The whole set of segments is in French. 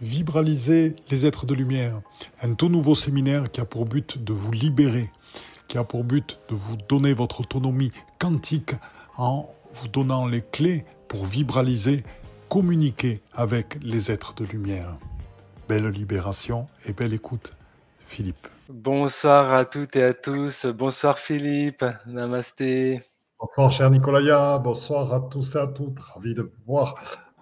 Vibraliser les êtres de lumière, un tout nouveau séminaire qui a pour but de vous libérer, qui a pour but de vous donner votre autonomie quantique en vous donnant les clés pour vibraliser, communiquer avec les êtres de lumière. Belle libération et belle écoute, Philippe. Bonsoir à toutes et à tous. Bonsoir Philippe. Namasté. Bonsoir cher Nicolaya. Bonsoir à tous et à toutes. Ravi de vous voir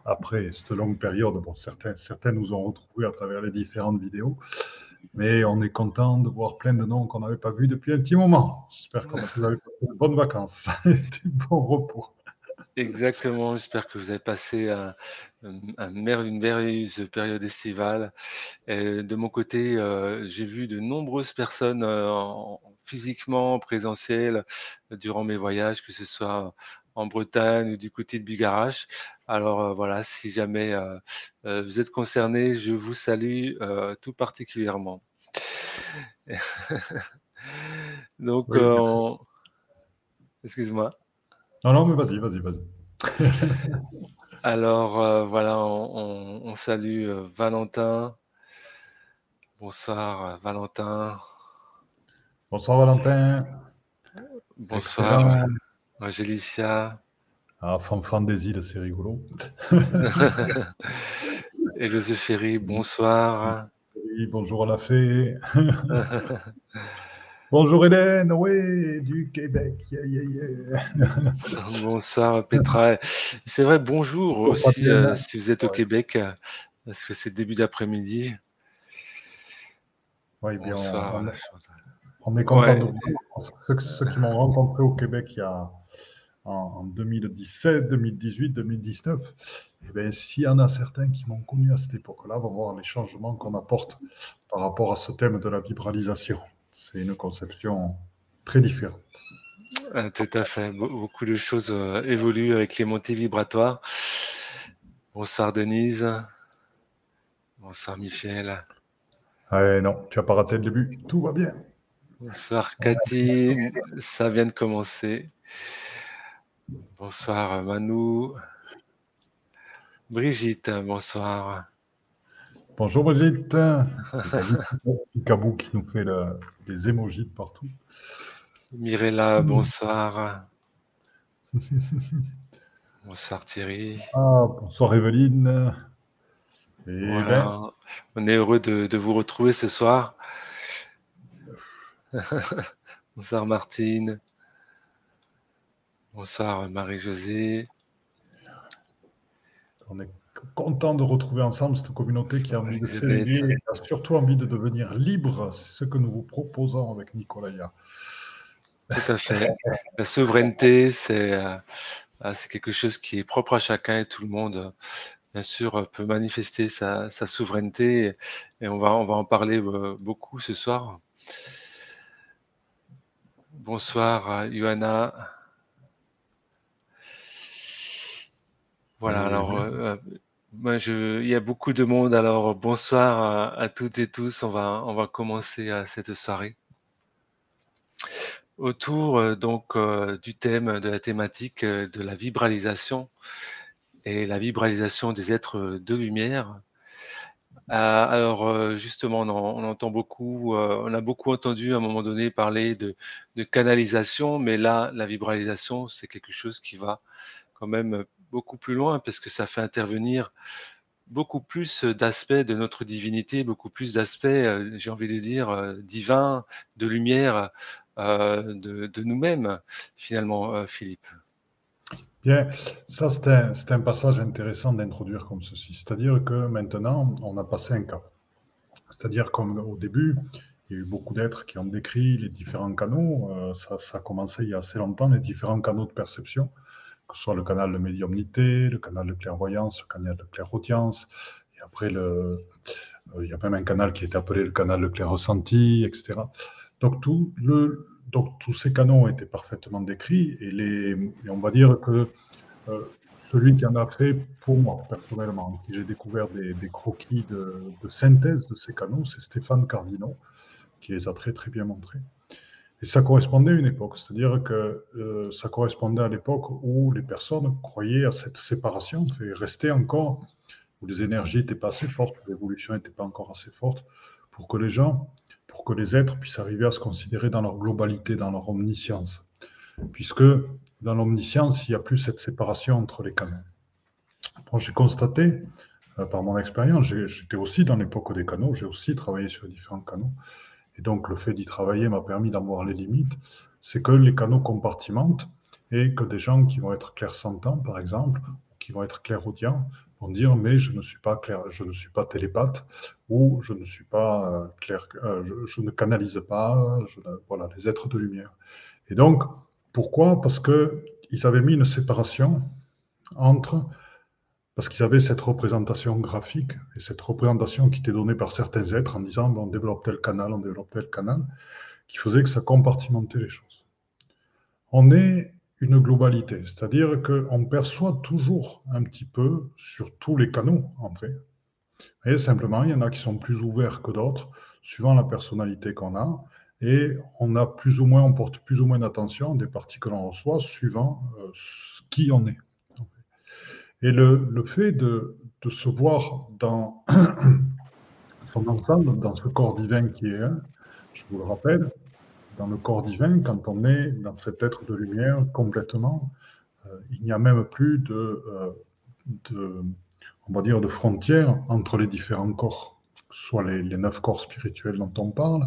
après cette longue période. Bon, certains, certains nous ont retrouvés à travers les différentes vidéos, mais on est content de voir plein de noms qu'on n'avait pas vus depuis un petit moment. J'espère que vous avez passé de bonnes vacances et du bon repos. Exactement, j'espère que vous avez passé un, une merveilleuse période estivale. de mon côté, euh, j'ai vu de nombreuses personnes euh, physiquement, présentielles, durant mes voyages, que ce soit en Bretagne ou du côté de Bigarache. Alors euh, voilà, si jamais euh, euh, vous êtes concerné, je vous salue tout particulièrement. Donc, excuse-moi. Non, non, mais vas-y, vas-y, vas-y. Alors voilà, on, salue Valentin. Bonsoir Valentin. Bonsoir Valentin. Bonsoir. Angélicia. Ah, Fanfan des îles, c'est rigolo. Et le bonsoir. Oui, bonjour à la fée. bonjour Hélène, oui, du Québec. bonsoir Petra. C'est vrai, bonjour aussi euh, si vous êtes au Québec, parce que c'est début d'après-midi. Oui, bien. Bonsoir. On, est content de vous. Ceux, ceux qui m'ont rencontré au Québec il y a en, 2017, 2018, 2019, et bien, s'il y en a certains qui m'ont connu à cette époque-là, vont voir les changements qu'on apporte par rapport à ce thème de la vibralisation. C'est une conception très différente. Ah, tout à fait. Beaucoup de choses euh, évoluent avec les montées vibratoires. Bonsoir Denise. Bonsoir Michel. Ah, non, tu n'as pas raté le début. Tout va bien. Bonsoir Cathy. Ça vient de commencer. Bonsoir Manu. Brigitte, bonsoir. Bonjour Brigitte. Cabou qui nous fait les émojis de partout. Mirella, bonsoir. bonsoir Thierry. Ah, bonsoir Evelyne. On est heureux de vous retrouver ce soir. bonsoir Martine. Bonsoir Marie-Josée. On est content de retrouver ensemble cette communauté qui a envie de s'élever et a surtout envie de devenir libre. C'est ce que nous vous proposons avec Nicolas. Tout à fait. La souveraineté, euh, ah, c'est quelque chose qui est propre à chacun et tout le monde, bien sûr, peut manifester sa, souveraineté et on va, on va en parler euh, beaucoup ce soir. Bonsoir Johanna. Voilà, alors euh, moi je, il y a beaucoup de monde. Alors bonsoir à, toutes et tous. On va on va commencer à cette soirée autour euh, donc euh, du thème de la thématique de la vibralisation et la vibralisation des êtres de lumière. alors justement, on, on, entend beaucoup, on a beaucoup entendu à un moment donné parler de, de canalisation, mais là, la vibralisation, c'est quelque chose qui va quand même beaucoup plus loin parce que ça fait intervenir beaucoup plus d'aspects de notre divinité, beaucoup plus d'aspects, euh, j'ai envie de dire, euh, divins, de lumière euh, de, nous-mêmes, finalement, Philippe. Bien, ça c'est un, passage intéressant d'introduire comme ceci. C'est-à-dire que maintenant, on a passé un cap. C'est-à-dire comme au début, il y a eu beaucoup d'êtres qui ont décrit les différents canaux. ça, ça a commencé il y a assez longtemps, les différents canaux de perception que ce soit le canal de médiumnité, le canal de clairvoyance, le canal de clairaudience, et après, le, euh, il y a même un canal qui est appelé le canal de clair-ressenti, etc. Donc, tout le, donc, tous ces canaux ont été parfaitement décrits, et, les, on va dire que euh, celui qui en a fait, pour moi, personnellement, qui j'ai découvert des, croquis de, de, synthèse de ces canaux, c'est Stéphane Cardino, qui les a très, très bien montrés. Et ça correspondait à une époque, c'est-à-dire que euh, ça correspondait à l'époque où les personnes croyaient à cette séparation, et restaient encore où les énergies n'étaient pas assez fortes, l'évolution n'était pas encore assez forte, pour que les gens, pour que les êtres puissent arriver à se considérer dans leur globalité, dans leur omniscience. Puisque dans l'omniscience, il n'y a plus cette séparation entre les canaux. j'ai constaté, euh, par mon expérience, j'étais aussi dans l'époque des canaux, j'ai aussi travaillé sur différents canaux, et donc le fait d'y travailler m'a permis d'en voir les limites, c'est que les canaux compartimentent et que des gens qui vont être clairsentants, par exemple, qui vont être clairaudients, vont dire mais je ne suis pas clair, je ne suis pas télépathe ou je ne suis pas euh, clair, euh, je, ne canalise pas, voilà les êtres de lumière. Et donc pourquoi? Parce que ils avaient mis une séparation entre parce qu'ils avaient cette représentation graphique et cette représentation qui était donnée par certains êtres en disant on développe tel canal, on développe tel canal, qui faisait que ça compartimentait les choses. On est une globalité, c'est-à-dire qu'on perçoit toujours un petit peu sur tous les canaux, en fait. Et simplement, il y en a qui sont plus ouverts que d'autres, suivant la personnalité qu'on a, et on a plus ou moins, on porte plus ou moins d'attention des parties que l'on reçoit, suivant euh, qui on est. Et le, le fait de, se voir dans son ensemble, dans ce corps divin qui est je vous le rappelle, dans le corps divin, quand on est dans cet être de lumière complètement, euh, il n'y a même plus de, euh, on va dire, de frontières entre les différents corps, soit les, neuf corps spirituels dont on parle,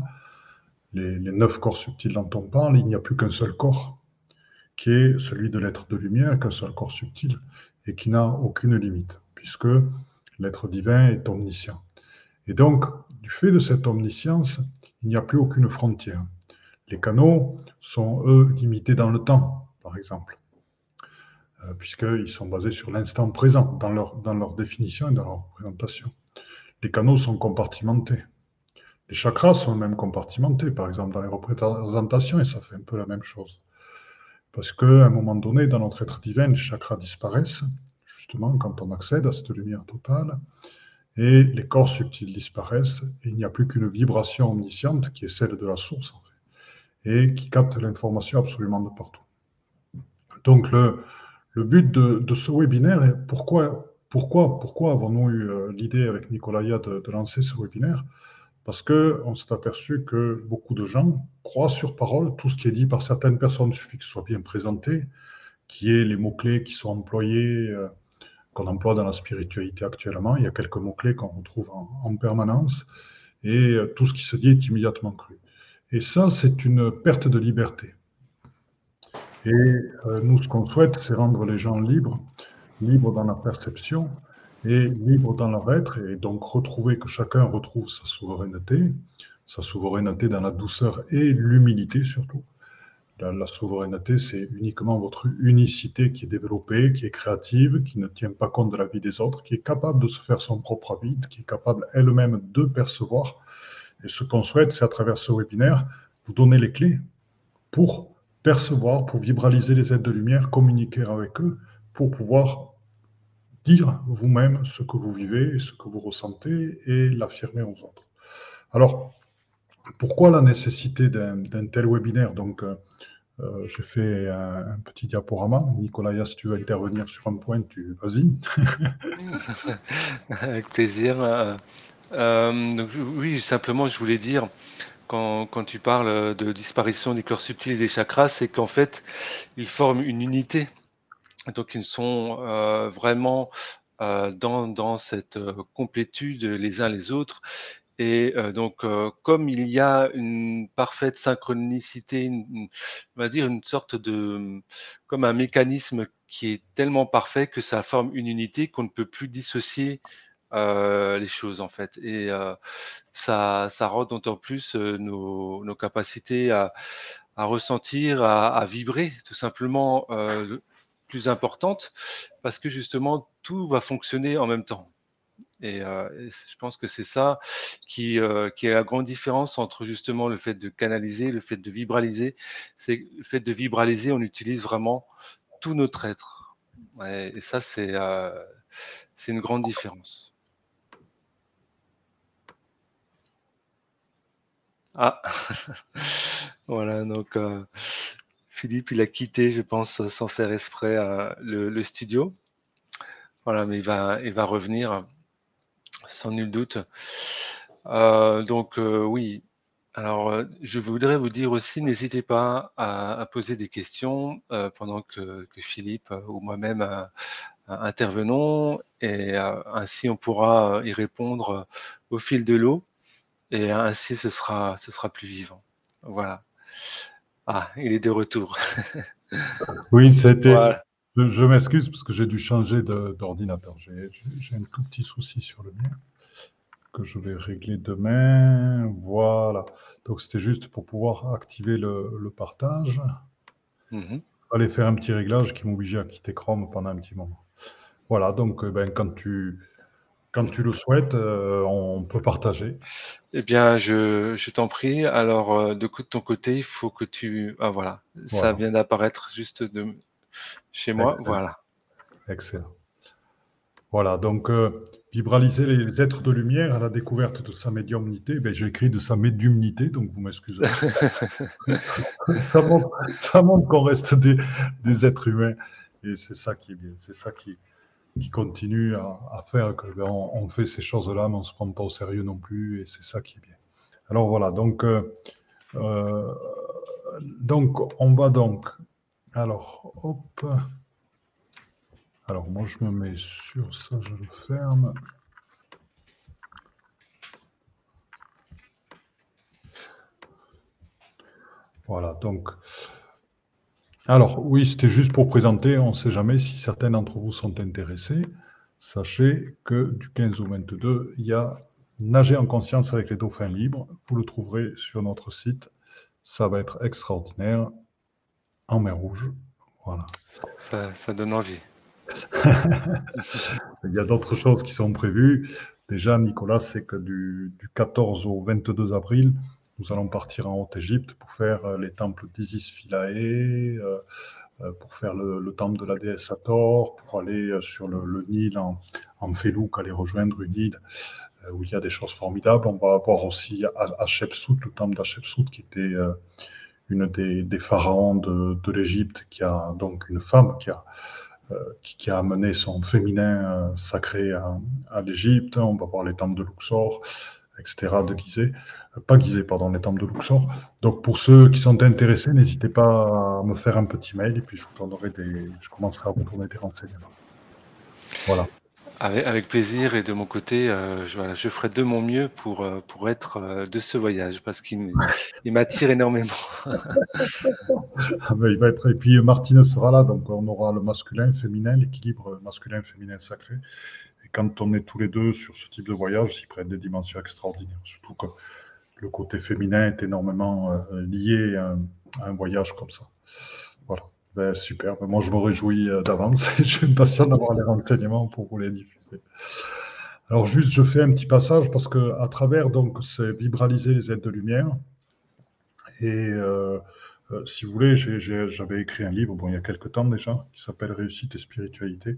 les, neuf corps subtils dont on parle, il n'y a plus qu'un seul corps, qui est celui de l'être de lumière, qu'un seul corps subtil, et qui n'a aucune limite, puisque l'être divin est omniscient. Et donc, du fait de cette omniscience, il n'y a plus aucune frontière. Les canaux sont, eux, limités dans le temps, par exemple, euh, puisqu'ils sont basés sur l'instant présent dans leur, dans leur définition et dans leur représentation. Les canaux sont compartimentés. Les chakras sont même compartimentés, par exemple, dans les représentations, et ça fait un peu la même chose. Parce qu'à un moment donné, dans notre être divin, les chakras disparaissent, justement, quand on accède à cette lumière totale, et les corps subtils disparaissent, et il n'y a plus qu'une vibration omnisciente qui est celle de la source, en fait et qui capte l'information absolument de partout. Donc le, le but de, ce webinaire pourquoi, pourquoi, pourquoi avons-nous eu euh, l'idée avec Nicolaya de, lancer ce webinaire? Parce qu'on s'est aperçu que beaucoup de gens croient sur parole tout ce qui est dit par certaines personnes, suffit que ce soit bien présenté, qui est les mots-clés qui sont employés, euh, qu'on emploie dans la spiritualité actuellement. Il y a quelques mots-clés qu'on retrouve en, en, permanence, et euh, tout ce qui se dit est immédiatement cru. Et ça, c'est une perte de liberté. Et euh, nous, ce qu'on souhaite, c'est rendre les gens libres, libres dans la perception et libres dans leur être, et donc retrouver que chacun retrouve sa souveraineté, sa souveraineté dans la douceur et l'humilité surtout. La, la souveraineté, c'est uniquement votre unicité qui est développée, qui est créative, qui ne tient pas compte de la vie des autres, qui est capable de se faire son propre avis, qui est capable elle-même de percevoir et ce qu'on souhaite, c'est à travers ce webinaire, vous donner les clés pour percevoir, pour vibraliser les aides de lumière, communiquer avec eux, pour pouvoir dire vous-même ce que vous vivez, ce que vous ressentez et l'affirmer aux autres. Alors, pourquoi la nécessité d'un tel webinaire? Donc, euh, euh j'ai fait un, petit diaporama. Nicolas, si tu veux intervenir sur un point, tu vas-y. Avec plaisir. Euh, donc, oui, simplement, je voulais dire, quand, quand, tu parles de disparition des corps subtils et des chakras, c'est qu'en fait, ils forment une unité. Donc, ils sont euh, vraiment euh, dans, cette euh, complétude les uns les autres. Et donc, comme il y a une parfaite synchronicité, on va dire une sorte de, comme un mécanisme qui est tellement parfait que ça forme une unité qu'on ne peut plus dissocier les choses en fait. Et ça, ça rend d'autant plus nos, capacités à, ressentir, à, vibrer tout simplement plus importantes parce que justement tout va fonctionner en même temps. Et, euh, je pense que c'est ça qui, euh, qui est la grande différence entre justement le fait de canaliser, le fait de vibraliser. C'est le fait de vibraliser, on utilise vraiment tout notre être. Et ça, c'est euh, une grande différence. Ah, voilà, donc euh, Philippe, il a quitté, je pense, sans faire exprès euh, le, studio. Voilà, mais il va, revenir. sans nul doute. Euh, donc oui, alors je voudrais vous dire aussi, n'hésitez pas à, poser des questions pendant que, Philippe ou moi-même intervenons, et ainsi on pourra y répondre au fil de l'eau, et ainsi ce sera plus vivant. Voilà. Ah, il est de retour. oui, c'était. Je, m'excuse parce que j'ai dû changer d'ordinateur. J'ai un tout petit souci sur le mien que je vais régler demain. Voilà. Donc c'était juste pour pouvoir activer le, partage. Mm Aller faire un petit réglage qui m'obligeait à quitter Chrome pendant un petit moment. Voilà, donc euh, ben, quand, tu, quand tu le souhaites, euh, on peut partager. Eh bien, je, je t'en prie. Alors, euh, de ton côté, il faut que tu... Ah voilà, ça vient d'apparaître juste de chez moi. Voilà. Excellent. Voilà, donc vibraliser les êtres de lumière à la découverte de sa médiumnité. Ben, J'ai écrit de sa médiumnité, donc vous m'excusez. ça montre, qu'on reste des, des, êtres humains. Et c'est ça qui est bien. C'est ça qui, qui continue à, faire que ben, on, fait ces choses-là, mais on se prend pas au sérieux non plus. Et c'est ça qui est bien. Alors voilà, donc, euh, euh, donc on va donc. Alors, hop. Alors moi je me mets sur ça, je le ferme. Voilà, donc. Alors oui, c'était juste pour présenter, on ne sait jamais si certains d'entre vous sont intéressés. Sachez que du 15 au 22, il y a Nager en conscience avec les dauphins libres. Vous le trouverez sur notre site. Ça va être extraordinaire en mer rouge. Voilà. ça donne envie. Il y a d'autres choses qui sont prévues. Déjà, Nicolas, c'est que du, 14 au 22 avril, nous allons partir en Haute-Égypte pour faire euh, les temples d'Isis Philae, euh, euh, pour faire le, temple de la déesse Hathor, pour aller sur le, Nil en, en Félouk, aller rejoindre une île où il y a des choses formidables. On va avoir aussi Hatshepsut, le temple d'Hatshepsut, qui était une des, pharaons de, l'Égypte, qui a donc une femme qui a a amené son féminin sacré à, l'Égypte. On va voir les temples de Luxor, etc., de Gizeh. Pas Gizeh, pardon, les temples de Luxor. Donc, pour ceux qui sont intéressés, n'hésitez pas à me faire un petit mail et puis je vous donnerai des, je commencerai à vous donner des renseignements. Voilà. Avec, plaisir et de mon côté, euh, je, je, ferai de mon mieux pour, euh, pour être euh, de ce voyage parce qu'il m'attire énormément. Ah ben, il va être, et puis Martine sera là, donc on aura le masculin, féminin, l'équilibre masculin-féminin sacré. Et quand on est tous les deux sur ce type de voyage, ils prennent des dimensions extraordinaires. Surtout que le côté féminin est énormément lié à un voyage comme ça. Voilà. Ben, super. Ben, moi, je me réjouis euh, d'avance. je suis impatient d'avoir les renseignements pour vous les diffuser. Alors, juste, je fais un petit passage parce que à travers, donc, c'est vibraliser les aides de lumière. Et euh, euh, si vous voulez, j'avais écrit un livre, bon, il y a quelques temps déjà, qui s'appelle Réussite et spiritualité.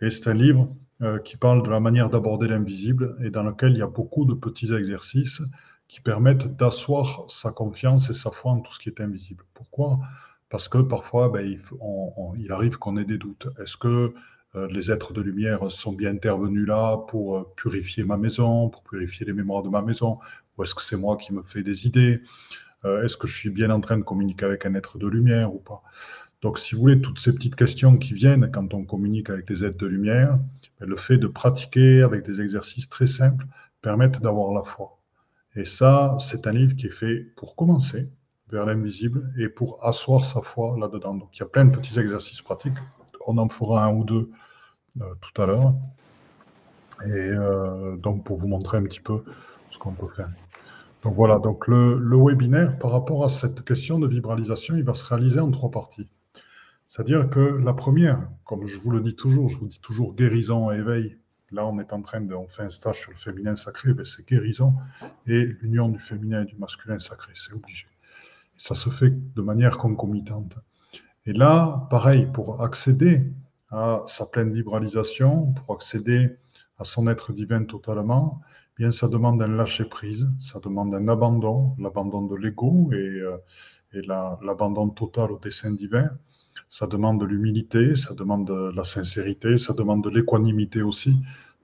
Et c'est un livre qui parle de la manière d'aborder l'invisible et dans lequel il y a beaucoup de petits exercices qui permettent d'asseoir sa confiance et sa foi en tout ce qui est invisible. Pourquoi? Parce que parfois, ben, il, arrive qu'on ait des doutes. Est-ce que euh, les êtres de lumière sont bien intervenus là pour euh, purifier ma maison, pour purifier les mémoires de ma maison, ou est-ce que c'est moi qui me fais des idées? Euh, Est-ce que je suis bien en train de communiquer avec un être de lumière ou pas? Donc, si vous voulez, toutes ces petites questions qui viennent quand on communique avec des êtres de lumière, ben, le fait de pratiquer avec des exercices très simples permettent d'avoir la foi. Et ça, c'est un livre qui est fait pour commencer, vers l'invisible et pour asseoir sa foi là-dedans. Donc il y a plein de petits exercices pratiques. On en fera un ou deux euh, tout à l'heure. Et euh, donc pour vous montrer un petit peu ce qu'on peut faire. Donc voilà, donc le, le, webinaire par rapport à cette question de vibralisation, il va se réaliser en trois parties. C'est-à-dire que la première, comme je vous le dis toujours, je vous dis toujours guérison et éveil. Là, on est en train de, on fait un stage sur le féminin sacré, ben, c'est guérison et l'union du féminin et du masculin sacré, c'est obligé. Ça se fait de manière concomitante. Et là, pareil, pour accéder à sa pleine vibralisation, pour accéder à son être divin totalement, eh bien ça demande un lâcher-prise, ça demande un abandon, l'abandon de l'ego et, euh, et l'abandon total au dessein divin. Ça demande de l'humilité, ça demande de la sincérité, ça demande de l'équanimité aussi,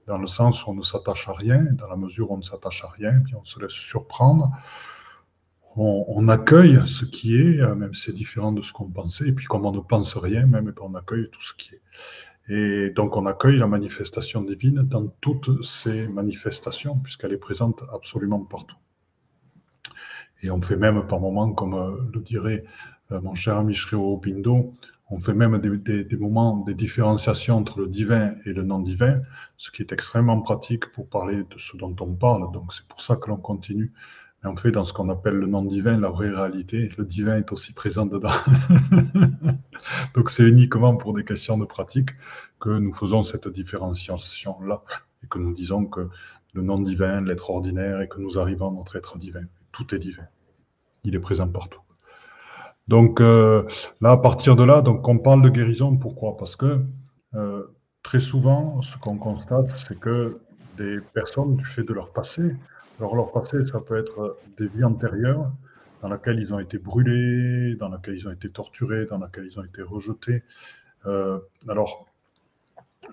dans le sens où on ne s'attache à rien, dans la mesure où on ne s'attache à rien, puis on se laisse surprendre, on, accueille ce qui est, euh, même si c'est différent de ce qu'on pensait, et puis comme on ne pense rien, même eh ben, on accueille tout ce qui est. Et donc on accueille la manifestation divine dans toutes ces manifestations, puisqu'elle est présente absolument partout. Et on fait même par moments, comme euh, le dirait euh, mon cher ami Shrio Pindo, on fait même des, moments, des différenciations entre le divin et le non-divin, ce qui est extrêmement pratique pour parler de ce dont on parle. Donc c'est pour ça que l'on continue. Et on fait dans ce qu'on appelle le non-divin la vraie réalité. Le divin est aussi présent dedans. Donc c'est uniquement pour des questions de pratique que nous faisons cette différenciation-là et que nous disons que le non-divin, l'être ordinaire, et que nous arrivons à notre être divin. Tout est divin. Il est présent partout. Donc euh, là, à partir de là, donc on parle de guérison. Pourquoi? Parce que euh, très souvent, ce qu'on constate, c'est que des personnes, du fait de leur passé, alors leur passé, ça peut être des vies antérieures dans lesquelles ils ont été brûlés, dans lesquelles ils ont été torturés, dans lesquelles ils ont été rejetés. Euh, alors,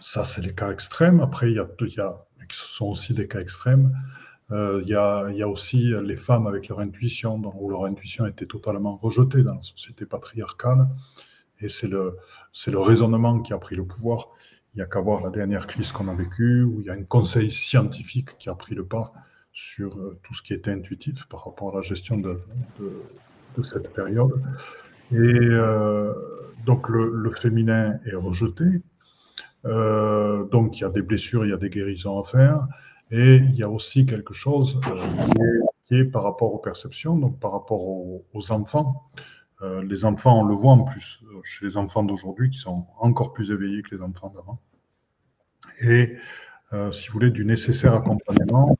ça, c'est les cas extrêmes. Après, il y a, y a ce sont aussi des cas extrêmes. Euh, il, y a, aussi les femmes avec leur intuition, où leur intuition été totalement rejetée dans la société patriarcale. Et c'est le, raisonnement qui a pris le pouvoir. Il n'y a qu'à voir la dernière crise qu'on a vécue, où il y a un conseil scientifique qui a pris le pas sur euh, tout ce qui était intuitif par rapport à la gestion de, cette période. Et euh, donc le, féminin est rejeté. Donc il y a des blessures, il y a des guérisons à faire. Et il y a aussi quelque chose euh, qui, est, par rapport aux perceptions, donc par rapport aux, enfants. Euh, les enfants, on le voit en plus euh, chez les enfants d'aujourd'hui qui sont encore plus éveillés que les enfants d'avant. Et si vous voulez, du nécessaire accompagnement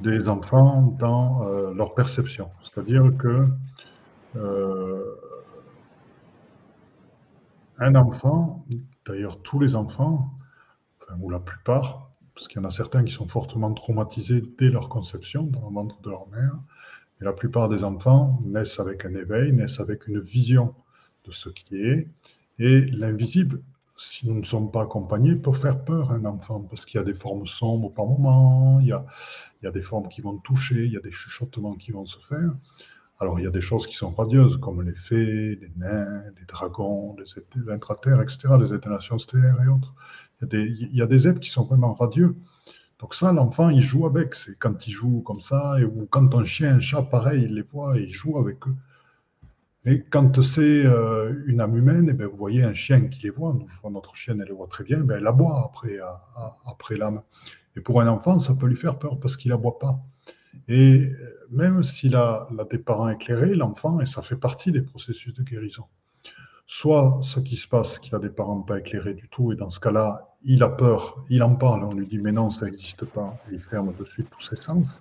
des enfants dans leur perception. C'est-à-dire que un enfant, d'ailleurs tous les enfants, ou la plupart, parce qu'il y en a certains qui sont fortement traumatisés dès leur conception dans le ventre de leur mère. Et la plupart des enfants naissent avec un éveil, naissent avec une vision de ce qui est. Et l'invisible, si nous ne sommes pas accompagnés, peut faire peur à un enfant, parce qu'il y a des formes sombres par moment, il y, a, des formes qui vont toucher, il y a des chuchotements qui vont se faire. Alors, il y a des choses qui sont radieuses, comme les fées, les nains, les dragons, les intraterres, etc., les étenations stellaires et autres. Il y, a des, êtres qui sont vraiment radieux. Donc ça, l'enfant, il joue avec. C'est quand il joue comme ça, et, ou quand un chien, un chat, pareil, il les voit et il joue avec eux. Et quand c'est euh, une âme humaine, et eh bien, vous voyez un chien qui les voit, notre chienne, elle les voit très bien, ben, elle aboie après, après l'âme. Et pour un enfant, ça peut lui faire peur parce qu'il aboie pas. Et même s'il a, a des parents éclairés, l'enfant, et ça fait partie des processus de guérison. Soit ce qui se passe, qu'il a des parents pas éclairés du tout, et dans ce cas-là, il a peur, il en parle, on lui dit mais non, ça n'existe pas, et il ferme de suite tous ses sens.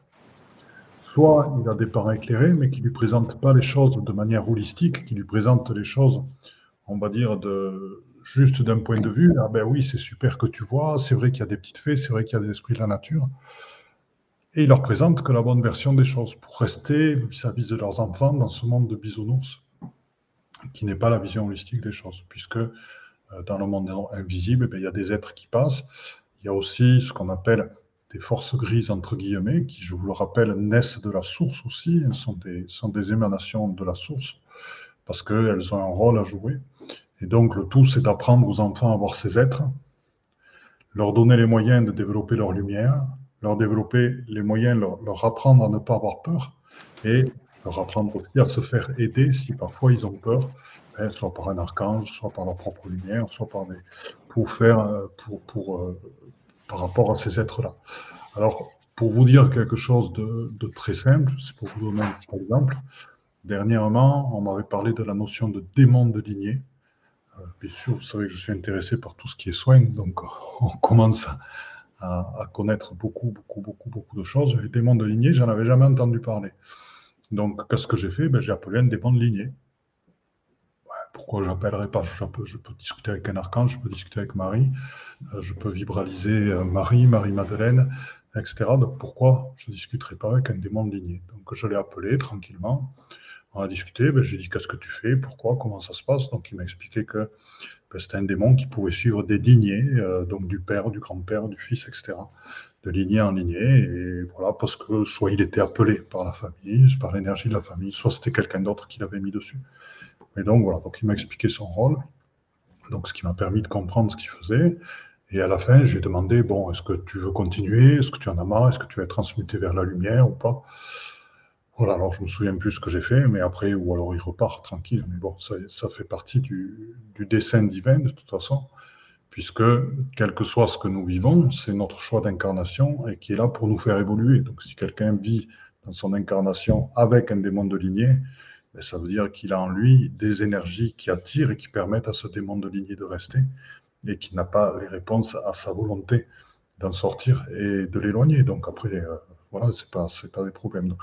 Soit il a des parents éclairés, mais qui ne lui présentent pas les choses de manière holistique, qui lui présentent les choses, on va dire, juste d'un point de vue. Ah ben oui, c'est super que tu vois, c'est vrai qu'il y a des petites fées, c'est vrai qu'il y a des esprits de la nature. Et il leur présente que la bonne version des choses pour rester vis-à-vis de leurs enfants dans ce monde de bisounours qui n'est pas la vision holistique des choses, puisque euh, dans le monde invisible, eh il y a des êtres qui passent. Il y a aussi ce qu'on appelle des forces grises, entre guillemets, qui, je vous le rappelle, naissent de la source aussi, elles sont des, sont des émanations de la source, parce qu'elles ont un rôle à jouer. Et donc, le tout, c'est d'apprendre aux enfants à voir ces êtres, leur donner les moyens de développer leur lumière, leur développer les moyens, leur, leur apprendre à ne pas avoir peur, et leur apprendre aussi à se faire aider si parfois ils ont peur, hein, soit par un archange, soit par leur propre lumière, soit par des, pour faire, euh, pour, pour, euh, par rapport à ces êtres-là. Alors, pour vous dire quelque chose de, très simple, c'est pour vous donner un petit exemple. Dernièrement, on m'avait parlé de la notion de démon de lignée. Euh, bien sûr, vous savez que je suis intéressé par tout ce qui est soin, donc on commence à, à connaître beaucoup, beaucoup, beaucoup, beaucoup de choses. Les démons de lignée, j'en avais jamais entendu parler. Donc, qu'est-ce que j'ai fait? Ben, J'ai appelé un démon de lignée. pourquoi je n'appellerai pas? Je peux, je peux, discuter avec un archange, je peux discuter avec Marie, euh, je peux vibraliser euh, Marie, Marie-Madeleine, etc. Donc, pourquoi je ne discuterai pas avec un démon de lignée? Donc, je l'ai appelé tranquillement. On a discuté, ben, j'ai dit qu'est-ce que tu fais, pourquoi, comment ça se passe? Donc il m'a expliqué que ben, c'était un démon qui pouvait suivre des lignées, euh, donc du père, du grand-père, du fils, etc. De lignée en lignée. Et voilà, parce que soit il était appelé par la famille, par l'énergie de la famille, soit c'était quelqu'un d'autre qui l'avait mis dessus. Et donc voilà, donc il m'a expliqué son rôle. Donc ce qui m'a permis de comprendre ce qu'il faisait. Et à la fin, j'ai demandé, bon, est-ce que tu veux continuer? Est-ce que tu en as marre? Est-ce que tu vas transmuté vers la lumière ou pas? Voilà, alors je me souviens plus ce que j'ai fait, mais après, ou alors il repart tranquille. Mais bon, ça, ça fait partie du, dessin divin de toute façon, puisque quel que soit ce que nous vivons, c'est notre choix d'incarnation et qui est là pour nous faire évoluer. Donc si quelqu'un vit dans son incarnation avec un démon de lignée, ben, ça veut dire qu'il a en lui des énergies qui attirent et qui permettent à ce démon de lignée de rester et qui n'a pas les réponses à sa volonté d'en sortir et de l'éloigner. Donc après, euh, voilà, pas, c'est pas des problèmes.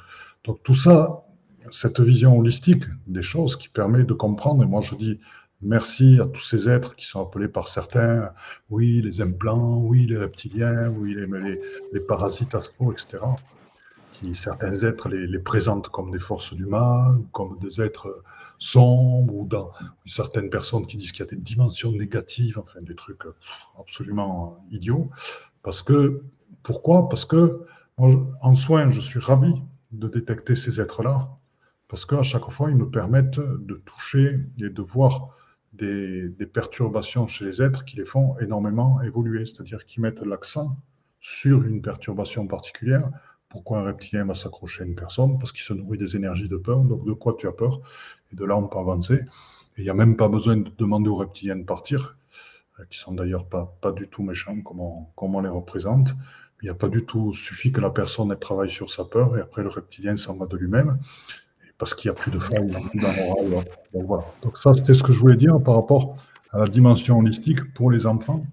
Donc, tout ça, cette vision holistique des choses qui permet de comprendre, et moi je dis merci à tous ces êtres qui sont appelés par certains, oui, les implants, oui, les reptiliens, oui, les, parasites astraux, etc., qui certains êtres les, présentent comme des forces du mal, comme des êtres sombre ou dans certaines personnes qui disent qu'il y a des dimensions négatives, enfin des trucs absolument idiots. Parce que, pourquoi? Parce que en soins, je suis ravi de détecter ces êtres-là, parce qu'à chaque fois, ils me permettent de toucher et de voir des, perturbations chez les êtres qui les font énormément évoluer, c'est-à-dire qui mettent l'accent sur une perturbation particulière pourquoi un reptilien va s'accrocher à une personne? Parce qu'il se nourrit des énergies de peur. Donc, de quoi tu as peur? Et de là, on peut avancer. Il n'y a même pas besoin de demander aux reptiliens de partir, euh, qui sont d'ailleurs pas, pas du tout méchants comme on, les représente. Il n'y a pas du tout, suffit que la personne travaille sur sa peur et après le reptilien s'en va de lui-même parce qu'il n'y a plus de faille, il n'y a plus d'amoral. Donc ça, c'était ce que je voulais dire par rapport à la dimension holistique pour les enfants.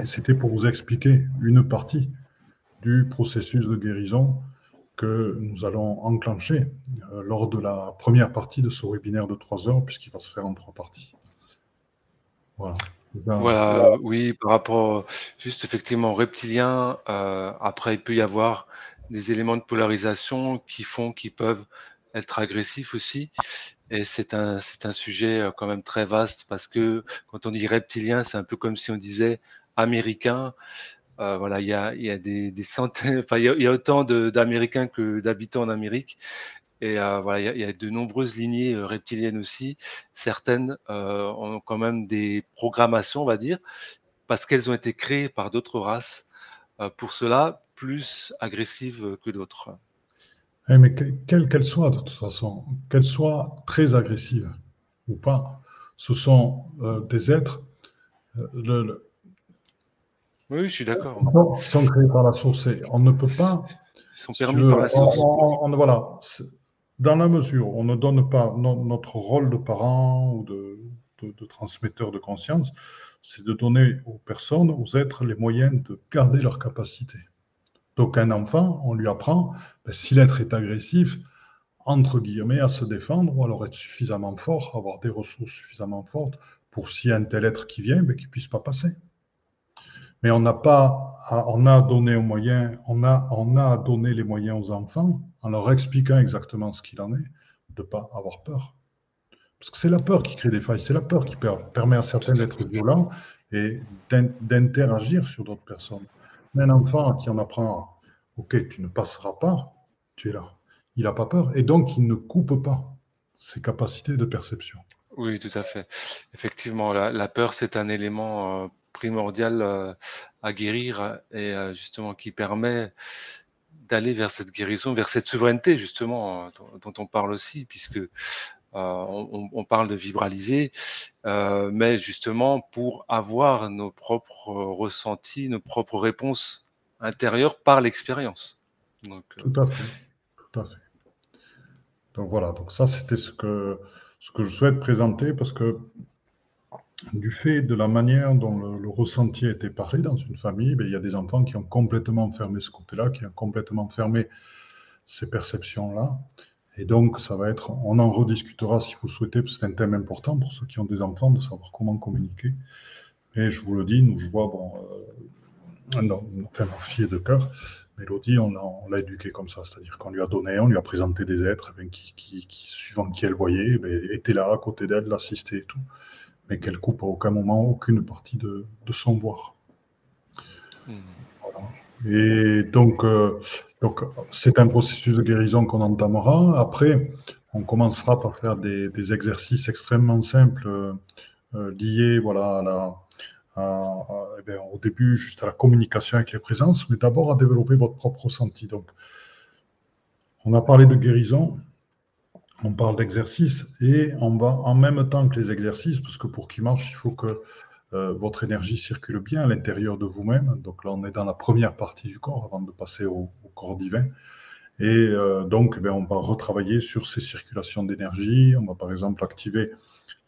Et c'était pour vous expliquer une partie du processus de guérison que nous allons enclencher euh, lors de la première partie de ce webinaire de trois heures, puisqu'il va se faire en trois parties. Voilà. voilà, oui, par rapport juste effectivement reptilien, euh, après il peut y avoir des éléments de polarisation qui font qu'ils peuvent être agressifs aussi. Et c'est un, sujet euh, quand même très vaste parce que quand on dit reptilien, c'est un peu comme si on disait américain. Euh, voilà, il y a, des, centaines, autant d'Américains que d'habitants en Amérique. Et euh, voilà, il y, a, de nombreuses lignées reptiliennes aussi. Certaines ont quand même des programmations, on va dire, parce qu'elles ont été créées par d'autres races. pour cela, plus agressives que d'autres. Eh, mais quelle qu'elle soit, de toute façon, qu'elle soit très agressive ou pas, ce sont des êtres. Le, oui, je suis d'accord. Ils sont créés par la source. On ne peut pas. Ils sont permis par la source. voilà. Dans la mesure où on ne donne pas notre rôle de parent ou de, de, transmetteur de conscience, c'est de donner aux personnes, aux êtres, les moyens de garder leur capacité. Donc, enfant, on lui apprend, ben, si l'être est agressif, entre guillemets, à se défendre, ou alors être suffisamment fort, avoir des ressources suffisamment fortes pour si un tel être qui vient, ben, qu'il ne puisse pas passer. Mais on n'a pas, on a donné aux moyens, on a, on a donné les moyens aux enfants en leur expliquant exactement ce qu'il en est, de ne pas avoir peur. Parce que c'est la peur qui crée des failles, c'est la peur qui permet à certains d'être violents et d'interagir sur d'autres personnes. Un enfant qui en apprend, ok, tu ne passeras pas, tu es là. Il n'a pas peur et donc il ne coupe pas ses capacités de perception. Oui, tout à fait. Effectivement, la, peur, c'est un élément euh, primordial euh, à guérir et euh, justement qui permet d'aller vers cette guérison, vers cette souveraineté justement euh, dont, on parle aussi, puisque on, parle de vibraliser, mais justement pour avoir nos propres ressentis, nos propres réponses intérieures par l'expérience. Tout à fait, tout à fait. Donc voilà, donc ça c'était ce que ce que je souhaite présenter parce que du fait de la manière dont le, ressenti a été parlé dans une famille, ben, il y a des enfants qui ont complètement fermé ce côté-là, qui ont complètement fermé ces perceptions-là. Et donc, ça va être, on en rediscutera si vous souhaitez, parce que c'est un thème important pour ceux qui ont des enfants, de savoir comment communiquer. Et je vous le dis, nous, je vois, bon, euh, non, enfin, ma fille de cœur, Mélodie, on l'a éduquée comme ça, c'est-à-dire qu'on lui a donné, on lui a présenté des êtres eh qui, qui, suivant qui elle voyait, eh étaient là à côté d'elle, l'assistaient et tout, mais qu'elle coupe à aucun moment aucune partie de, son voir. Hmm. Et donc, euh, donc c'est un processus de guérison qu'on entamera. Après, on commencera par faire des, exercices extrêmement simples euh, liés voilà, eh au début juste à la communication avec les présences, mais d'abord à développer votre propre ressenti. Donc, on a parlé de guérison, on parle d'exercice, et on va en même temps que les exercices, parce que pour qu'ils marchent, il faut que euh, votre énergie circule bien à l'intérieur de vous-même. Donc là, on est dans la première partie du corps avant de passer au, corps divin. Et euh, donc, eh on va retravailler sur ces circulations d'énergie. On va par exemple activer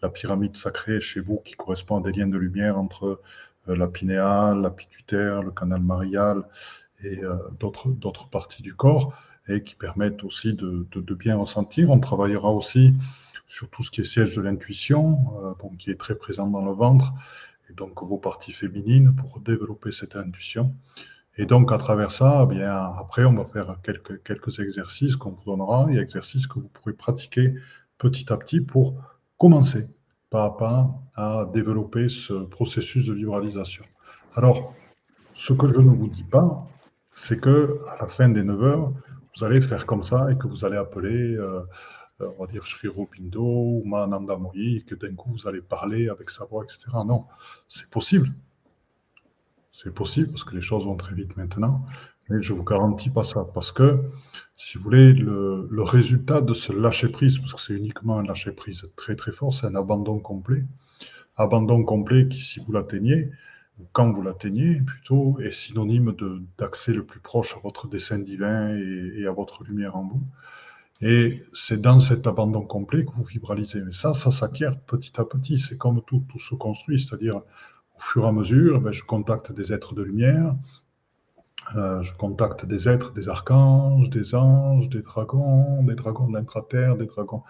la pyramide sacrée chez vous qui correspond à des liens de lumière entre euh, la pinéale, la pituitaire, le canal marial et d'autres parties du corps et qui permettent aussi de, bien ressentir. On travaillera aussi sur tout ce qui est siège de l'intuition, euh, qui est très présent dans le ventre, donc vos parties féminines pour développer cette intuition. Et donc, à travers ça, eh bien, après, on va faire quelques, quelques exercices qu'on vous donnera, et exercices que vous pourrez pratiquer petit à petit pour commencer pas à pas à développer ce processus de vibralisation. Alors, ce que je ne vous dis pas, c'est que à la fin des 9 heures, vous allez faire comme ça et que vous allez appeler, euh, on va dire, Sri Robindo ou Mananda Moyi, et que d'un coup vous allez parler avec sa voix, etc. Non, c'est possible. C'est possible parce que les choses vont très vite maintenant, mais je ne vous garantis pas ça parce que si vous voulez, le, résultat de ce lâcher-prise, parce que c'est uniquement un lâcher-prise très très fort, c'est un abandon complet. Abandon complet qui, si vous l'atteignez, ou quand vous l'atteignez, plutôt, est synonyme d'accès le plus proche à votre dessein divin et, à votre lumière en vous. Et c'est dans cet abandon complet que vous vibralisez. Mais ça, ça s'acquiert petit à petit. C'est comme tout, tout se construit, c'est-à-dire au fur et à mesure, ben, je contacte des êtres de lumière, euh, je contacte des êtres, des archanges, des anges, des dragons, des dragons de l'intraterre, des dragons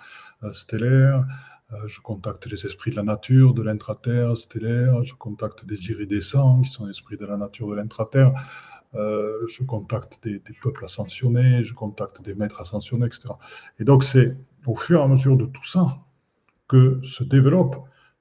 euh, stellaires. Euh, je contacte les esprits de la nature, de l'intraterre stellaire. Je contacte des iridescents, qui sont les esprits de la nature de l'intraterre. Je contacte des, peuples ascensionnés, je contacte des maîtres ascensionnés, etc. Et donc, c'est au fur et à mesure de tout ça que se développe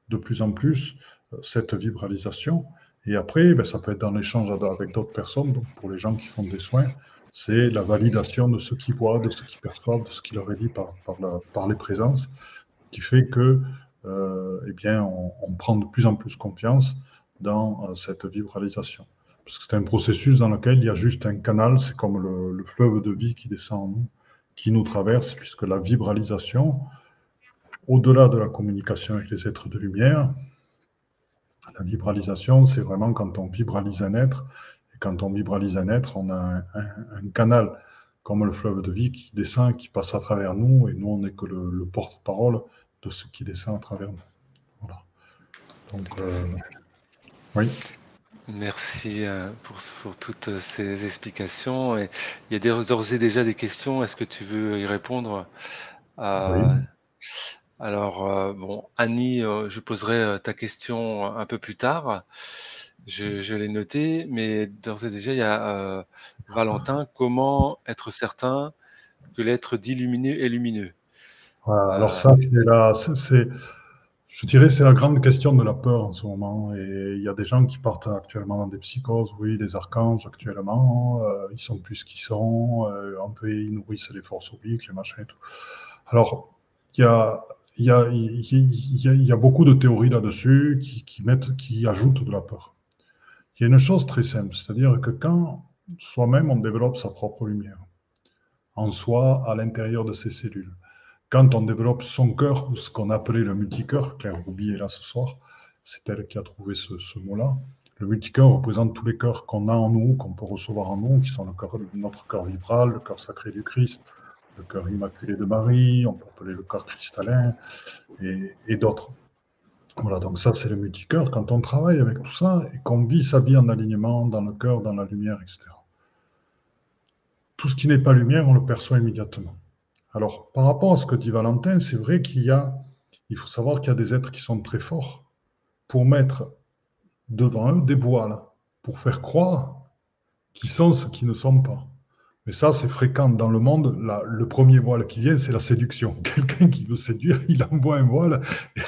de plus en plus cette vibralisation et après, ben, ça peut être dans l'échange avec d'autres personnes. Donc, pour les gens qui font des soins, c'est la validation de ce qu'ils voient, de ce qu'ils perçoivent, de ce qui leur est dit par, les présences, qui fait que, euh, eh bien, on, prend de plus en plus confiance dans euh, cette vibralisation. Parce que c'est un processus dans lequel il y a juste un canal, c'est comme le, le, fleuve de vie qui descend en nous, qui nous traverse, puisque la vibralisation, au-delà de la communication avec les êtres de lumière, la vibralisation, c'est vraiment quand on vibralise un être. Et quand on vibralise un être, on a un, canal comme le fleuve de vie qui descend, qui passe à travers nous. Et nous, on n'est que le, porte-parole de ce qui descend à travers nous. Voilà. Donc, euh, oui. Merci euh, pour, pour, toutes ces explications. Et il y a d'ores et déjà des questions. Est-ce que tu veux y répondre? Oui. Alors, euh, bon, Annie, euh, je poserai euh, ta question un peu plus tard. Je, l'ai noté, mais d'ores et déjà, il y a Valentin. Comment être certain que l'être d'illuminé est lumineux? Alors ça, c'est je dirais, c'est la grande question de la peur en ce moment. Et il y a des gens qui partent actuellement dans des psychoses, oui, des archanges actuellement, ils sont plus ce qu'ils sont, un peu ils nourrissent les forces obliques, les machins et tout. Alors, il y a beaucoup de théories là-dessus qui ajoutent de la peur. Il y a une chose très simple, c'est-à-dire que quand soi-même on développe sa propre lumière, en soi, à l'intérieur de ses cellules, quand on développe son cœur, ou ce qu'on appelait le multicœur, Claire Rouby est là ce soir, c'est elle qui a trouvé ce, mot-là. Le multicœur représente tous les cœurs qu'on a en nous, qu'on peut recevoir en nous, qui sont le notre cœur vibral, le cœur sacré du Christ, le cœur immaculé de Marie, on peut appeler le cœur cristallin et, d'autres. Voilà, donc ça c'est le multicœur. Quand on travaille avec tout ça et qu'on vit sa vie en alignement dans le cœur, dans la lumière, etc. Tout ce qui n'est pas lumière, on le perçoit immédiatement. Alors, par rapport à ce que dit Valentin, c'est vrai qu'il y a, il faut savoir qu'il y a des êtres qui sont très forts pour mettre devant eux des voiles, pour faire croire qu'ils sont ce qu'ils ne sont pas. Mais ça, c'est fréquent dans le monde. le premier voile qui vient, c'est la séduction. Quelqu'un qui veut séduire, il envoie un voile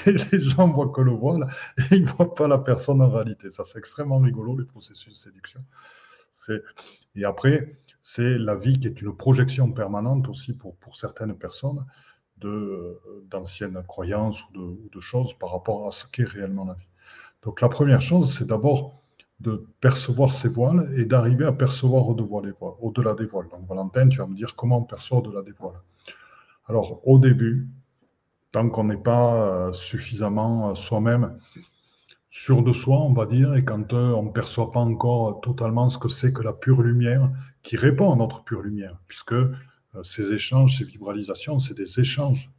et les gens voient que le voile et ils ne voient pas la personne en réalité. Ça, c'est extrêmement rigolo, les processus de séduction. Et après, c'est la vie qui est une projection permanente aussi pour, pour certaines personnes d'anciennes croyances ou de, ou de choses par rapport à ce qu'est réellement la vie. Donc la première chose, c'est d'abord de percevoir ces voiles et d'arriver à percevoir au-delà des voiles. Donc Valentin, tu vas me dire comment on perçoit au-delà des voiles. Alors au début, tant qu'on n'est pas euh, suffisamment euh, soi-même sûr de soi, on va dire, et quand euh, on ne perçoit pas encore totalement ce que c'est que la pure lumière qui répond à notre pure lumière, puisque ces échanges, ces vibralisations, c'est des échanges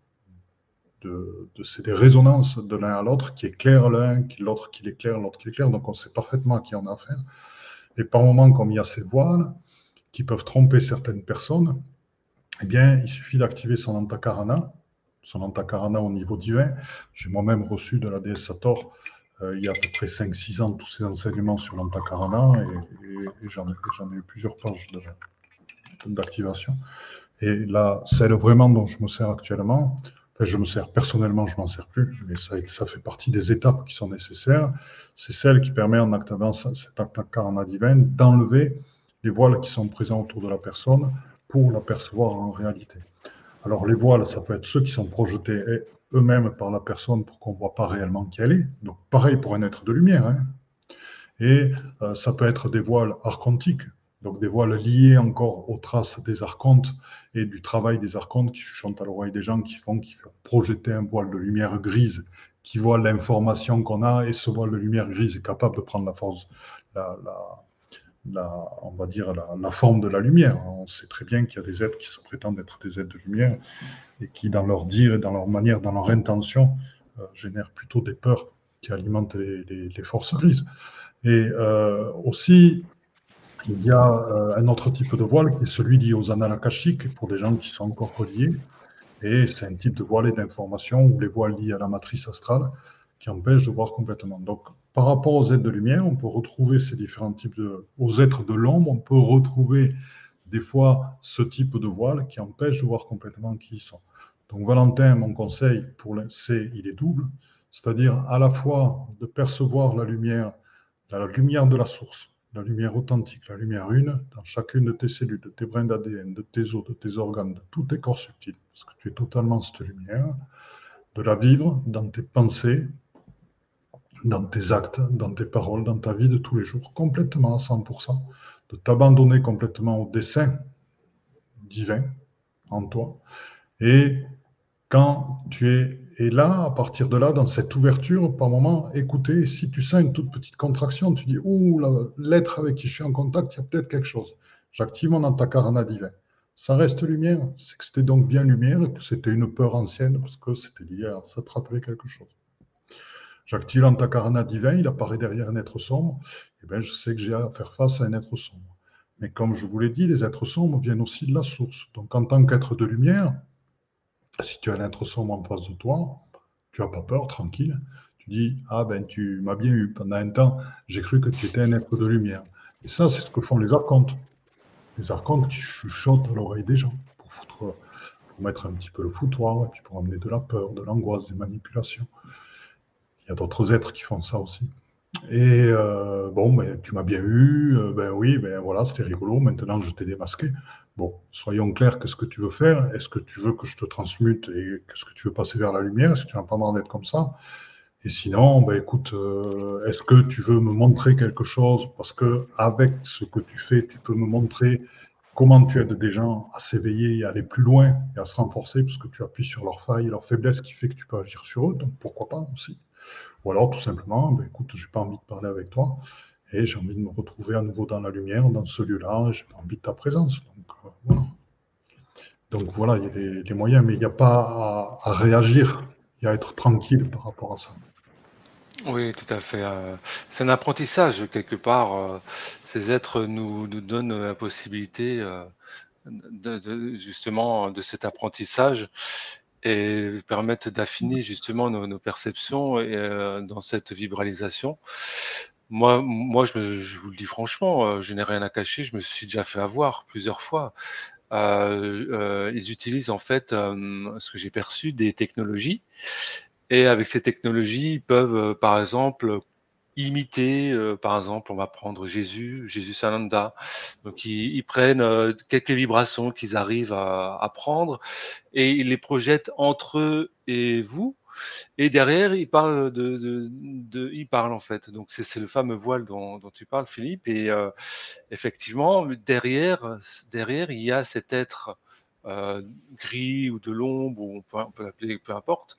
de, c'est des résonances de l'un à l'autre qui éclairent l'un, l'autre qui l'éclaire, l'autre qui l'éclaire. Donc on sait parfaitement à qui on a affaire. Et par moments, comme il y a ces voiles qui peuvent tromper certaines personnes, eh bien, il suffit d'activer son antakarana, son antakarana au niveau divin. J'ai moi-même reçu de la déesse Sator euh, il y a à peu près 5-6 ans tous ces enseignements sur l'antakarana et, j'en ai, eu plusieurs pages d'activation. Et là, celle vraiment dont je me sers actuellement, je me sers personnellement, je m'en sers plus, mais ça, fait partie des étapes qui sont nécessaires. C'est celle qui permet, en activant cet acte karana divin, d'enlever les voiles qui sont présents autour de la personne pour l'apercevoir en réalité. Alors les voiles, ça peut être ceux qui sont projetés eux-mêmes par la personne pour qu'on ne voit pas réellement qui elle est. Donc pareil pour un être de lumière. Hein. Et euh, ça peut être des voiles archontiques, donc des voiles liées encore aux traces des archontes et du travail des archontes qui chuchotent à l'oreille des gens, qui font, qui font projeter un voile de lumière grise, qui voit l'information qu'on a, et ce voile de lumière grise est capable de prendre la force, la, on va dire la, forme de la lumière. On sait très bien qu'il y a des êtres qui se prétendent être des êtres de lumière et qui, dans leur dire et dans leur manière, dans leur intention, euh, génèrent plutôt des peurs qui alimentent les, forces grises. Et euh, aussi, il y a euh, un autre type de voile qui est celui lié aux annales pour les gens qui sont encore reliés. Et c'est un type de voile et d'information ou les voiles liés à la matrice astrale qui empêchent de voir complètement. Donc, par rapport aux êtres de lumière, on peut retrouver ces différents types de. Aux êtres de l'ombre, on peut retrouver des fois ce type de voile qui empêche de voir complètement qui ils sont. Donc, Valentin, mon conseil pour c'est il est double, c'est-à-dire à la fois de percevoir la lumière, la lumière de la source, la lumière authentique, la lumière une, dans chacune de tes cellules, de tes brins d'ADN, de tes os, de tes organes, de tous tes corps subtils, parce que tu es totalement cette lumière, de la vivre dans tes pensées, dans tes actes, dans tes paroles, dans ta vie de tous les jours, complètement à 100%, de t'abandonner complètement au dessein divin en toi. Et quand tu es et là, à partir de là, dans cette ouverture, par moment, écoutez, si tu sens une toute petite contraction, tu dis, ouh, l'être avec qui je suis en contact, il y a peut-être quelque chose. J'active mon antakarana divin. Ça reste lumière, c'est que c'était donc bien lumière que c'était une peur ancienne parce que c'était lié à s'attraper quelque chose. J'active l'antakarana divin, il apparaît derrière un être sombre, et bien je sais que j'ai à faire face à un être sombre. Mais comme je vous l'ai dit, les êtres sombres viennent aussi de la source. Donc en tant qu'être de lumière, si tu as un être sombre en face de toi, tu n'as pas peur, tranquille. Tu dis Ah ben tu m'as bien eu. Pendant un temps, j'ai cru que tu étais un être de lumière. Et ça, c'est ce que font les archontes. Les archontes qui chuchotent à l'oreille des gens pour, pour mettre un petit peu le foutoir, tu peux amener de la peur, de l'angoisse, des manipulations. Il y a d'autres êtres qui font ça aussi. Et euh, bon, ben, tu m'as bien eu, euh, ben oui, ben voilà, c'était rigolo, maintenant je t'ai démasqué. Bon, soyons clairs, qu'est-ce que tu veux faire? Est-ce que tu veux que je te transmute et qu'est-ce que tu veux passer vers la lumière? Est-ce que tu n'as pas marre d'être comme ça? Et sinon, ben écoute, euh, est-ce que tu veux me montrer quelque chose? Parce que avec ce que tu fais, tu peux me montrer comment tu aides des gens à s'éveiller et à aller plus loin et à se renforcer, parce que tu appuies sur leurs failles leurs faiblesses qui fait que tu peux agir sur eux, donc pourquoi pas aussi? Ou alors tout simplement, ben écoute, j'ai pas envie de parler avec toi, et j'ai envie de me retrouver à nouveau dans la lumière, dans ce lieu-là, j'ai pas envie de ta présence. Donc euh, voilà. Donc voilà, il y a les, moyens, mais il n'y a pas à, réagir, il y a à être tranquille par rapport à ça. Oui, tout à fait. Euh, c'est un apprentissage quelque part. Euh, ces êtres nous, donnent la possibilité justement de cet apprentissage et permettent d'affiner justement nos, nos perceptions et, dans cette vibralisation. moi, moi je, vous le dis franchement, je n'ai rien à cacher, je me suis déjà fait avoir plusieurs fois. ils utilisent en fait ce que j'ai perçu des technologies et avec ces technologies, ils peuvent par exemple imiter, euh, par exemple, on va prendre Jésus, Jésus Sananda. Donc ils, prennent euh, quelques vibrations qu'ils arrivent à, à, prendre et ils les projettent entre eux et vous. Et derrière, ils parlent de, de, de ils parlent en fait. Donc c'est le fameux voile dont, dont, tu parles, Philippe. Et euh, effectivement, derrière, derrière, il y a cet être euh, gris ou de l'ombre, ou on peut, l'appeler peu importe.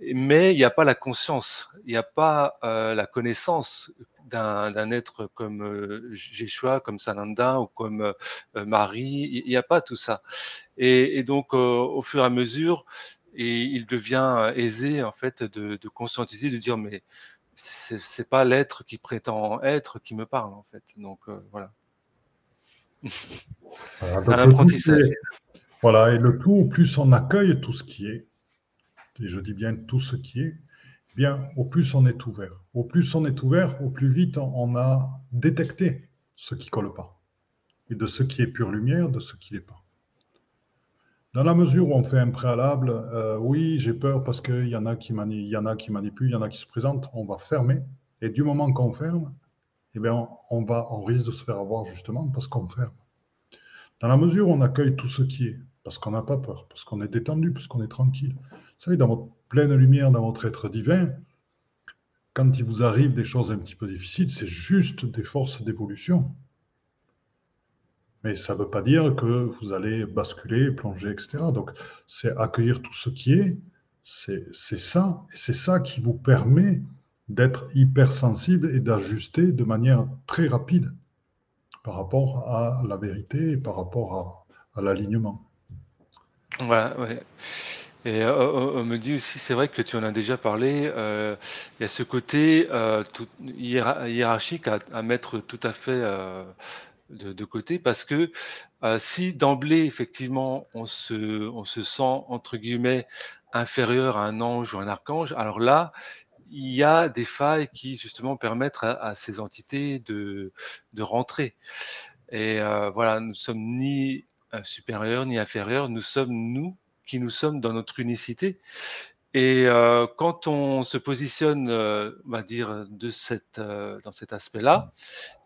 Mais il n'y a pas la conscience, il n'y a pas euh, la connaissance d'un être comme euh, Jésus, comme Sananda ou comme euh, Marie. Il n'y a pas tout ça. Et, et donc, au fur et à mesure, et il devient aisé en fait de, de conscientiser, de dire mais c'est pas l'être qui prétend être qui me parle en fait. Donc voilà. un apprentissage. Voilà, et le tout, plus on accueille tout ce qui est, et je dis bien tout ce qui est, eh bien, au plus on est ouvert. Au plus on est ouvert, au plus vite on a détecté ce qui colle pas, et de ce qui est pure lumière, de ce qui n'est pas. Dans la mesure où on fait un préalable, euh, oui, j'ai peur parce qu'il y, en a qui il y en a qui manipulent, il y en a qui se présentent, on va fermer. Et du moment qu'on ferme, eh bien, va, on risque de se faire avoir justement parce qu'on ferme. Dans la mesure où on accueille tout ce qui est, parce qu'on n'a pas peur, parce qu'on est détendu, parce qu'on est tranquille. Vous savez, dans votre pleine lumière, dans votre être divin, quand il vous arrive des choses un petit peu difficiles, c'est juste des forces d'évolution. Mais ça ne veut pas dire que vous allez basculer, plonger, etc. Donc, c'est accueillir tout ce qui est, c'est ça, et c'est ça qui vous permet d'être hypersensible et d'ajuster de manière très rapide par rapport à la vérité et par rapport à l'alignement. Voilà, ouais. Et euh, on me dit aussi, c'est vrai que tu en as déjà parlé, euh, il y a ce côté euh, tout, hiérarchique à, à, mettre tout à fait euh, de, de, côté, parce que euh, si d'emblée, effectivement, on se, on se sent, entre guillemets, inférieur à un ange ou un archange, alors là, il y a des failles qui, justement, permettent à, à ces entités de, de rentrer. Et euh, voilà, nous sommes ni supérieur ni inférieur, nous sommes nous qui nous sommes dans notre unicité. Et euh, quand on se positionne, euh, on va dire, de cette, euh, dans cet aspect-là,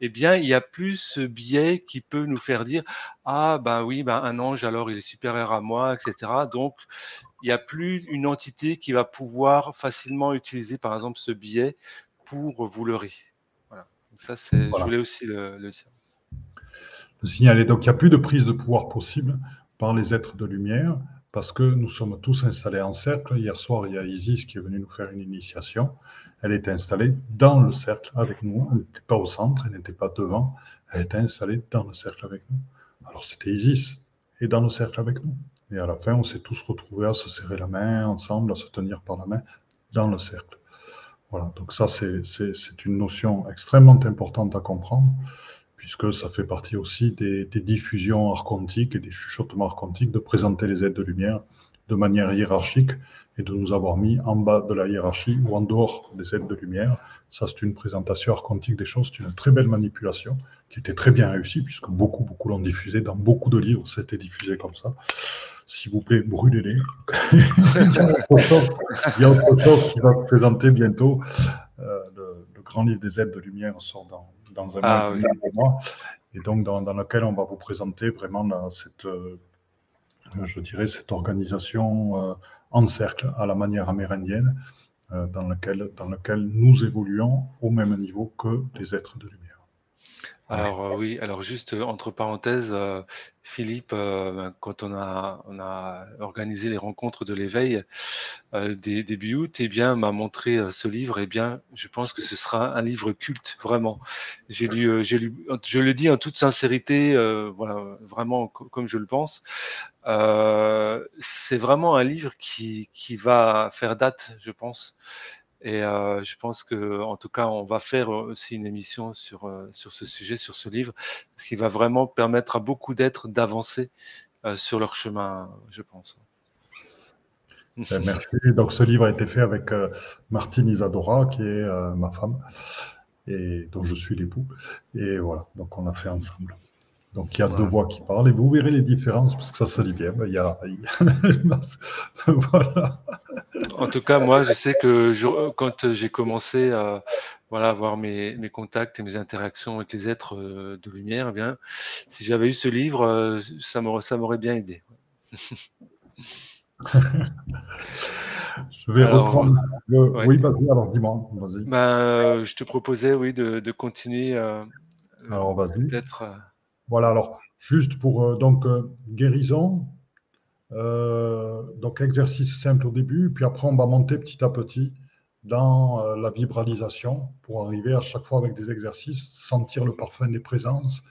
eh bien, il y a plus ce biais qui peut nous faire dire ah ben oui, ben un ange alors il est supérieur à moi, etc. Donc, il n'y a plus une entité qui va pouvoir facilement utiliser, par exemple, ce biais pour vous leurrer. Voilà. Donc ça, c'est, je voulais aussi le, le dire le signaler. Donc, il n'y a plus de prise de pouvoir possible par les êtres de lumière parce que nous sommes tous installés en cercle. Hier soir, il y a Isis qui est venue nous faire une initiation. Elle était installée dans le cercle avec nous. Elle n'était pas au centre, elle n'était pas devant. Elle était installée dans le cercle avec nous. Alors, c'était Isis et dans le cercle avec nous. Et à la fin, on s'est tous retrouvés à se serrer la main ensemble, à se tenir par la main dans le cercle. Voilà, donc ça, c'est une notion extrêmement importante à comprendre puisque ça fait partie aussi des, diffusions archontiques et des chuchotements archontiques de présenter les aides de lumière de manière hiérarchique et de nous avoir mis en bas de la hiérarchie ou en dehors des aides de lumière. Ça, c'est une présentation archontique des choses, c'est une très belle manipulation qui était très bien réussie, puisque beaucoup, beaucoup l'ont diffusé dans beaucoup de livres, c'était diffusé comme ça. S'il vous plaît, brûlez-les. il, y a autre chose qui va se présenter bientôt. Euh, le, le, grand livre des aides de lumière sort dans, dans un ah mois, et donc dans, lequel on va vous présenter vraiment cette, euh, je dirais, cette organisation euh, en cercle à la manière amérindienne, euh, dans, lequel, dans lequel nous évoluons au même niveau que les êtres de lumière. Alors euh, oui, alors juste euh, entre parenthèses, euh, Philippe, ben, quand on a, on a organisé les rencontres de l'éveil des début août, eh bien m'a montré ce livre. Eh bien, je pense que ce sera un livre culte, vraiment. J'ai lu, j'ai lu, je le dis en toute sincérité, voilà, vraiment comme je le pense. c'est vraiment un livre qui, qui va faire date, je pense. Et euh, je pense que, en tout cas, on va faire aussi une émission sur euh, sur ce sujet, sur ce livre, ce qui va vraiment permettre à beaucoup d'êtres d'avancer euh, sur leur chemin, je pense. Ben, merci. Donc, ce livre a été fait avec Martine Isadora, qui est ma femme. et dont je suis l'époux. Et voilà, donc on a fait ensemble. Donc il y a deux voix qui parlent et vous verrez les différences parce que ça se lit bien. Il y a... voilà. En tout cas, moi, je sais que je, quand j'ai commencé à voilà, avoir mes, mes, contacts et mes interactions avec les êtres euh, de lumière, eh bien, si j'avais eu ce livre, euh, ça m'aurait bien aidé. je vais reprendre. Oui, vas-y, alors dis-moi. Ben, je te proposais, oui, de, de continuer. Euh, alors, vas-y. Peut-être. Voilà, alors, juste pour donc guérison. donc, exercice simple au début, puis après, on va monter petit à petit dans euh, la vibralisation pour arriver à chaque fois avec des exercices, sentir le parfum des présences,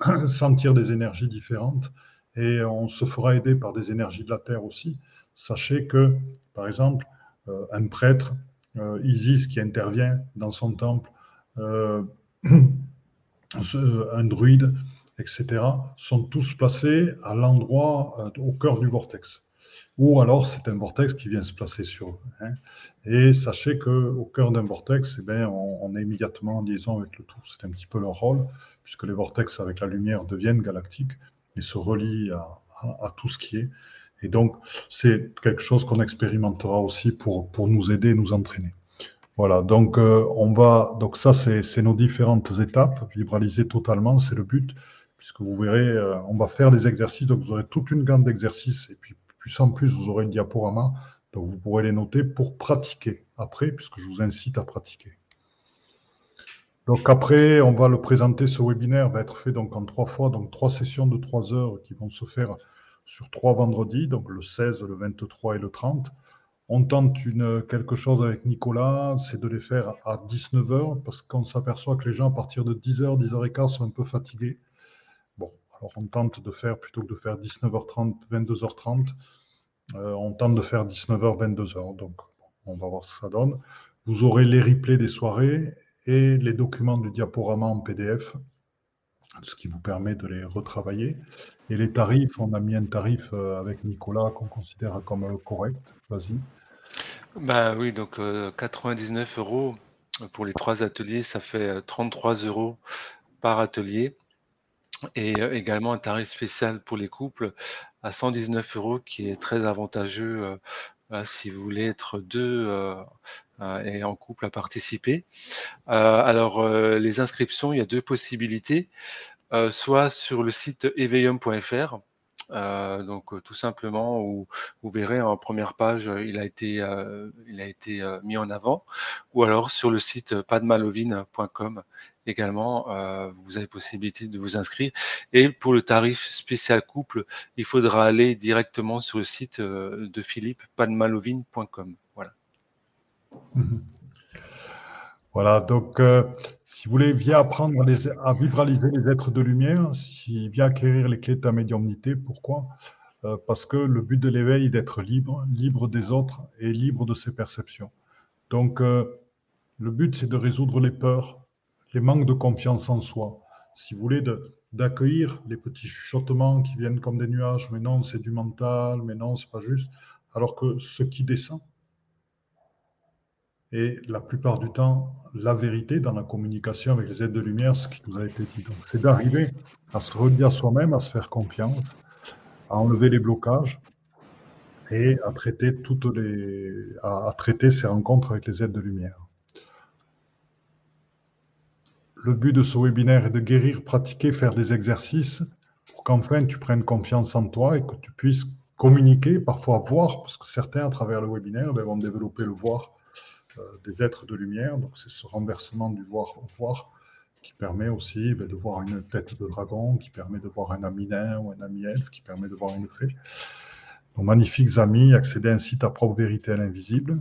sentir des énergies différentes. Et on se fera aider par des énergies de la Terre aussi. Sachez que, par exemple, euh, un prêtre, euh, Isis, qui intervient dans son temple, un druide, etc., sont tous placés à l'endroit, au cœur du vortex ou alors c'est un vortex qui vient se placer sur eux. Hein. Et sachez qu'au cœur d'un vortex, eh bien, on, est immédiatement en liaison avec le tout. C'est un petit peu leur rôle, puisque les vortex avec la lumière deviennent galactiques et se relient à, tout ce qui est. Et donc, c'est quelque chose qu'on expérimentera aussi pour, pour nous aider, nous entraîner. Voilà, donc euh, on va, donc ça c'est nos différentes étapes, vibraliser totalement, c'est le but, puisque vous verrez, euh, on va faire des exercices, donc vous aurez toute une gamme d'exercices, et puis plus en plus, vous aurez le diaporama, donc vous pourrez les noter pour pratiquer après, puisque je vous incite à pratiquer. Donc après, on va le présenter, ce webinaire va être fait donc en trois fois, donc trois sessions de trois heures qui vont se faire sur trois vendredis, donc le 16, le 23 et le 30. On tente quelque chose avec Nicolas, c'est de les faire à 19h, parce qu'on s'aperçoit que les gens à partir de 10h, 10h15 sont un peu fatigués. On tente de faire, plutôt que de faire 19h30, 22h30, euh, on tente de faire 19h, 22h. Donc on va voir ce que ça donne. Vous aurez les replays des soirées et les documents du diaporama en PDF, ce qui vous permet de les retravailler. Et les tarifs, on a mis un tarif euh, avec Nicolas qu'on considère comme euh, correct. Vas-y. Bah oui, donc 99 euros pour les trois ateliers, ça fait 33 euros par atelier et euh, également un tarif spécial pour les couples à 119 euros qui est très avantageux euh, si vous voulez être deux euh, et en couple à participer. alors les inscriptions, il y a deux possibilités, soit sur le site éveillum.fr euh, donc euh, tout simplement, où vous verrez en première page, euh, il a été, il a été mis en avant, ou alors sur le site padmalovine.com également, vous avez possibilité de vous inscrire. Et pour le tarif spécial couple, il faudra aller directement sur le site de Philippe, padmalovine.com. Voilà. Mmh voilà, donc si vous voulez, viens apprendre à vibraliser les êtres de lumière, si viens acquérir les clés de ta médiumnité. Pourquoi? Euh, Parce que le but de l'éveil est d'être libre, libre des autres et libre de ses perceptions. Donc, euh, le but, c'est de résoudre les peurs, les manques de confiance en soi. Si vous voulez, d'accueillir les petits chuchotements qui viennent comme des nuages, mais non, c'est du mental, mais non, c'est pas juste. Alors que ce qui descend, et la plupart du temps la vérité dans la communication avec les aides de lumière, ce qui nous a été dit. c'est d'arriver à se redire soi-même, à se faire confiance, à enlever les blocages et à traiter toutes les, à, traiter ces rencontres avec les aides de lumière. Le but de ce webinaire est de guérir, pratiquer, faire des exercices pour qu'enfin tu prennes confiance en toi et que tu puisses communiquer, parfois voir, parce que certains à travers le webinaire ben, vont développer le voir euh, des êtres de lumière. Donc c'est ce renversement du voir au voir qui permet aussi ben, de voir une tête de dragon, qui permet de voir un ami nain ou un ami elfe, qui permet de voir une fée. Donc magnifiques amis, accéder ainsi à ta propre vérité à l'invisible.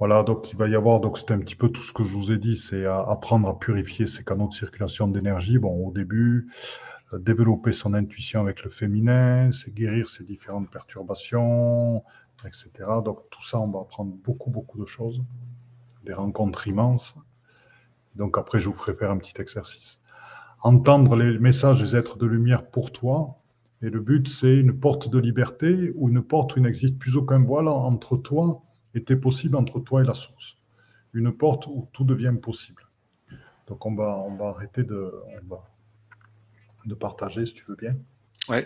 Voilà, donc il va y avoir, donc c'est un petit peu tout ce que je vous ai dit, c'est apprendre à purifier ses canaux de circulation d'énergie. Bon, au début, euh, développer son intuition avec le féminin, c'est guérir ses différentes perturbations, etc. Donc tout ça, on va apprendre beaucoup, beaucoup de choses, des rencontres immenses. Donc après, je vous ferai faire un petit exercice. Entendre les messages des êtres de lumière pour toi. Et le but, c'est une porte de liberté ou une porte où il n'existe plus aucun voile entre toi et tes possibles, entre toi et la source. une porte où tout devient possible. Donc on va, on va arrêter de, de partager, si tu veux bien. Oui.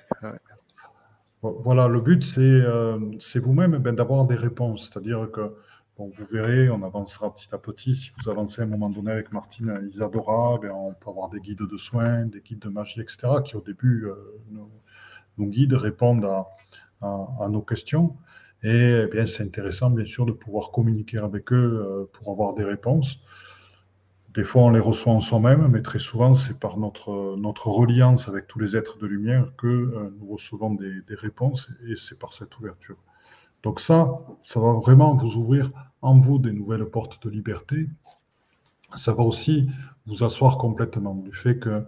Voilà, le but, c'est euh, vous-même ben, d'avoir des réponses. C'est-à-dire que, bon, vous verrez, on avancera petit à petit. Si vous avancez à un moment donné avec Martine Isadora, ben, on peut avoir des guides de soins, des guides de magie, etc., qui au début, euh, nos, guides répondent à, à, nos questions. Et eh bien, c'est intéressant, bien sûr, de pouvoir communiquer avec eux euh, pour avoir des réponses. Des fois, on les reçoit en soi-même, mais très souvent, c'est par notre, notre reliance avec tous les êtres de lumière que euh, nous recevons des, réponses, et c'est par cette ouverture. Donc ça, ça va vraiment vous ouvrir en vous des nouvelles portes de liberté. Ça va aussi vous asseoir complètement du fait que,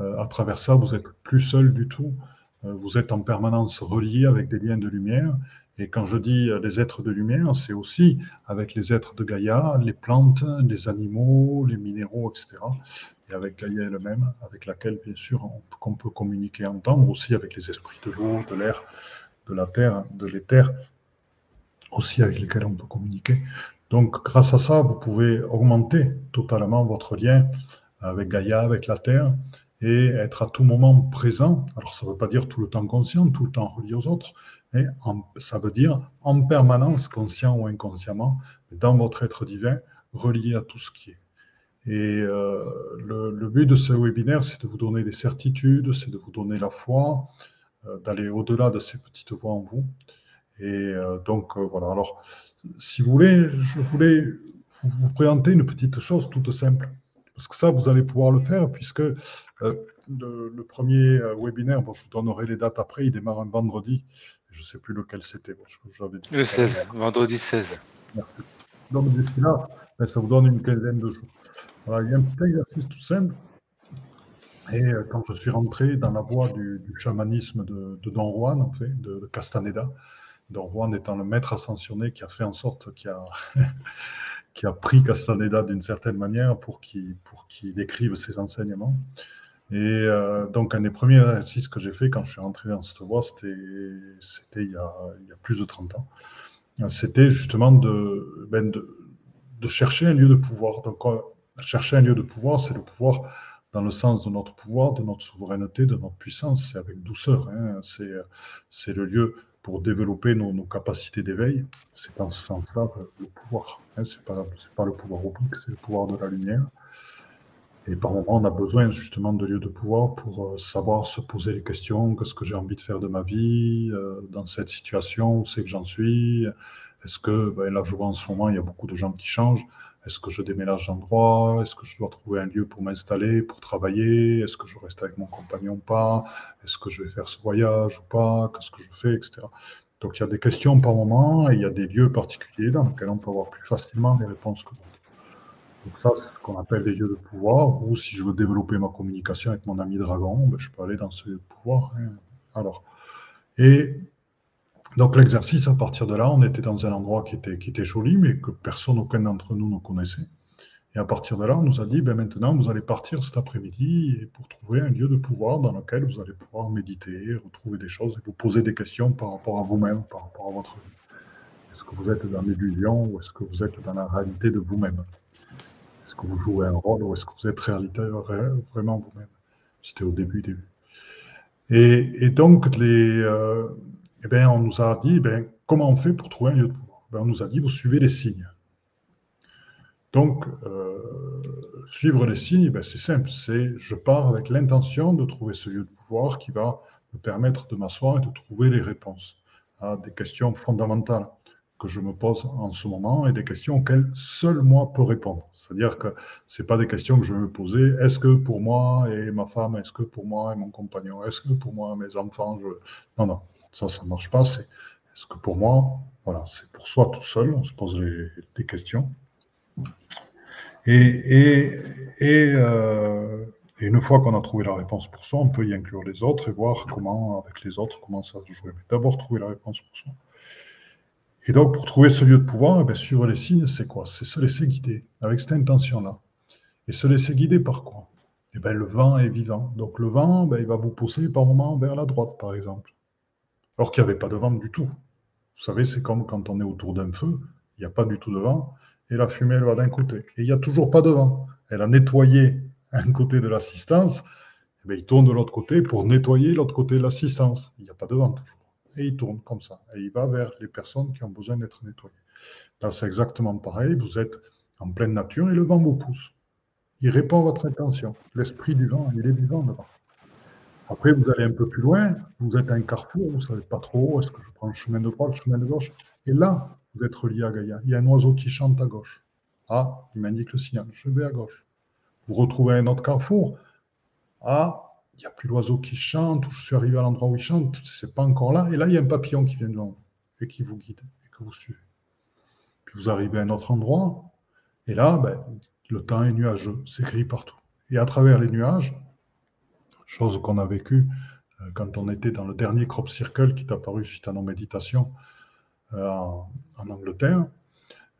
euh, à travers ça, vous n'êtes plus seul du tout. Vous êtes en permanence relié avec des liens de lumière et quand je dis euh, les êtres de lumière, c'est aussi avec les êtres de Gaïa, les plantes, les animaux, les minéraux, etc. Et avec Gaïa elle-même, avec laquelle, bien sûr, on, peut communiquer, entendre, aussi avec les esprits de l'eau, de l'air, de la terre, de l'éther, aussi avec lesquels on peut communiquer. Donc, grâce à ça, vous pouvez augmenter totalement votre lien avec Gaïa, avec la terre, et être à tout moment présent. Alors, ça ne veut pas dire tout le temps conscient, tout le temps relié aux autres, mais ça veut dire en permanence, conscient ou inconsciemment, dans votre être divin, relié à tout ce qui est. Et euh, le, but de ce webinaire, c'est de vous donner des certitudes, c'est de vous donner la foi, euh, d'aller au-delà de ces petites voix en vous. Et euh, donc voilà. Alors, si vous voulez, je voulais vous, présenter une petite chose toute simple, parce que ça, vous allez pouvoir le faire, puisque le, premier webinaire, bon, je vous donnerai les dates après, il démarre un vendredi. Je ne sais plus lequel c'était. Le 16, vendredi 16. Merci. Donc d'ici là, ben, ça vous donne une quinzaine de jours. il y a un petit exercice tout simple. Et euh, quand je suis rentré dans la voie du, chamanisme de, Don Juan, en fait, de, Castaneda, Don Juan étant le maître ascensionné qui a fait en sorte qu'il a, qui a pris Castaneda d'une certaine manière pour qu'il pour qu'il écrive ses enseignements. Et euh, donc, un des premiers exercices que j'ai fait quand je suis rentré dans cette voie, c'était il, y a, plus de 30 ans. C'était justement de, ben de, chercher un lieu de pouvoir. Donc, chercher un lieu de pouvoir, c'est le pouvoir dans le sens de notre pouvoir, de notre souveraineté, de notre puissance. C'est avec douceur. Hein. C'est le lieu pour développer nos, capacités d'éveil. C'est dans ce sens-là le pouvoir. Hein. Ce n'est pas, pas le pouvoir oblique, c'est le pouvoir de la lumière. Et par moments, on a besoin justement de lieux de pouvoir pour euh, savoir se poser les questions. Qu'est-ce que j'ai envie de faire de ma vie euh, dans cette situation? Où c'est que j'en suis? Est-ce que, ben là, je vois en ce moment, il y a beaucoup de gens qui changent. Est-ce que je déménage d'endroit? Est-ce que je dois trouver un lieu pour m'installer, pour travailler? Est-ce que je reste avec mon compagnon ou pas? Est-ce que je vais faire ce voyage ou pas? Qu'est-ce que je fais, etc. Donc il y a des questions par moment et il y a des lieux particuliers dans lesquels on peut avoir plus facilement les réponses que d'autres. Donc ça, c'est ce qu'on appelle les lieux de pouvoir, ou si je veux développer ma communication avec mon ami dragon, ben, je peux aller dans ce lieu de pouvoir. Hein. Alors, et donc l'exercice, à partir de là, on était dans un endroit qui était, qui était joli, mais que personne, aucun d'entre nous ne connaissait. Et à partir de là, on nous a dit, ben maintenant, vous allez partir cet après-midi pour trouver un lieu de pouvoir dans lequel vous allez pouvoir méditer, retrouver des choses et vous poser des questions par rapport à vous-même, par rapport à votre vie. Est-ce que vous êtes dans l'illusion ou est-ce que vous êtes dans la réalité de vous-même? Est-ce que vous jouez un rôle ou est-ce que vous êtes réaliteur vraiment vous-même? C'était au début, début. Et, donc, les, euh, eh ben, on nous a dit, ben, comment on fait pour trouver un lieu de pouvoir? Ben, On nous a dit, vous suivez les signes. Donc, euh, suivre les signes, c'est simple. C'est je pars avec l'intention de trouver ce lieu de pouvoir qui va me permettre de m'asseoir et de trouver les réponses à des questions fondamentales que je me pose en ce moment et des questions auxquelles seul moi peux répondre. C'est-à-dire que ce pas des questions que je vais me poser. Est-ce que pour moi et ma femme, est-ce que pour moi et mon compagnon, est-ce que pour moi et mes enfants, je... non, non, ça, ça ne marche pas. C'est est-ce que pour moi, voilà, c'est pour soi tout seul, on se pose des questions. Et, et, euh, et une fois qu'on a trouvé la réponse pour soi, on peut y inclure les autres et voir comment, avec les autres, comment ça se jouer. Mais d'abord, trouver la réponse pour soi. Et donc, pour trouver ce lieu de pouvoir, eh bien, suivre les signes, c'est quoi? C'est se laisser guider avec cette intention-là. Et se laisser guider par quoi? Eh bien, Le vent est vivant. Donc, le vent, ben, il va vous pousser par moments vers la droite, par exemple. Alors qu'il n'y avait pas de vent du tout. Vous savez, c'est comme quand on est autour d'un feu, il n'y a pas du tout de vent. et la fumée, elle va d'un côté. Et il n'y a toujours pas de vent. Elle a nettoyé un côté de l'assistance, eh il tourne de l'autre côté pour nettoyer l'autre côté de l'assistance. Il n'y a pas de vent toujours. Et il tourne comme ça. Et il va vers les personnes qui ont besoin d'être nettoyées. Là, c'est exactement pareil. Vous êtes en pleine nature et le vent vous pousse. Il répond à votre intention. L'esprit du vent, il est vivant devant. Après, vous allez un peu plus loin, vous êtes à un carrefour, vous ne savez pas trop, est-ce que je prends le chemin de droite, le chemin de gauche Et là, vous êtes relié à Gaïa. Il y a un oiseau qui chante à gauche. Ah, il m'indique le signal, je vais à gauche. Vous retrouvez un autre carrefour. Ah, il n'y a plus l'oiseau qui chante, ou je suis arrivé à l'endroit où il chante, c'est pas encore là. Et là, il y a un papillon qui vient de vous et qui vous guide et que vous suivez. Puis vous arrivez à un autre endroit, et là, ben, le temps est nuageux, c'est gris partout. Et à travers les nuages, chose qu'on a vécue euh, quand on était dans le dernier crop circle qui est apparu suite à nos méditations euh, en, Angleterre,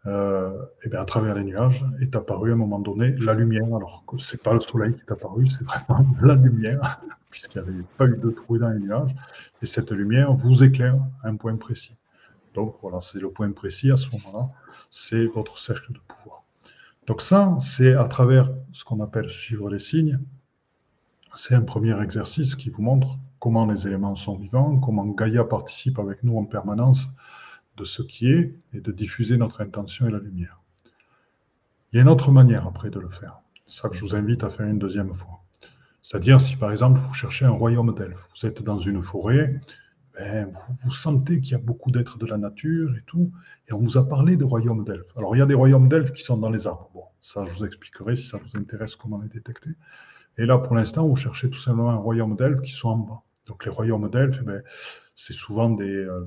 euh, et bien à travers les nuages est apparue à un moment donné la lumière. Alors que ce n'est pas le soleil qui est apparu, c'est vraiment la lumière, puisqu'il n'y avait pas eu de trou dans les nuages. Et cette lumière vous éclaire à un point précis. Donc voilà, c'est le point précis à ce moment-là, c'est votre cercle de pouvoir. Donc ça, c'est à travers ce qu'on appelle suivre les signes. C'est un premier exercice qui vous montre comment les éléments sont vivants, comment Gaïa participe avec nous en permanence de ce qui est et de diffuser notre intention et la lumière. Il y a une autre manière après de le faire. C'est ça que je vous invite à faire une deuxième fois. C'est-à-dire si par exemple vous cherchez un royaume d'elfes, vous êtes dans une forêt, ben, vous, sentez qu'il y a beaucoup d'êtres de la nature et tout, et on vous a parlé de royaumes d'elfes. Alors il y a des royaumes d'elfes qui sont dans les arbres. Bon, ça je vous expliquerai si ça vous intéresse comment les détecter. Et là pour l'instant vous cherchez tout simplement un royaume d'elfes qui sont en bas. Donc les royaumes d'elfes, eh ben, c'est souvent des, euh,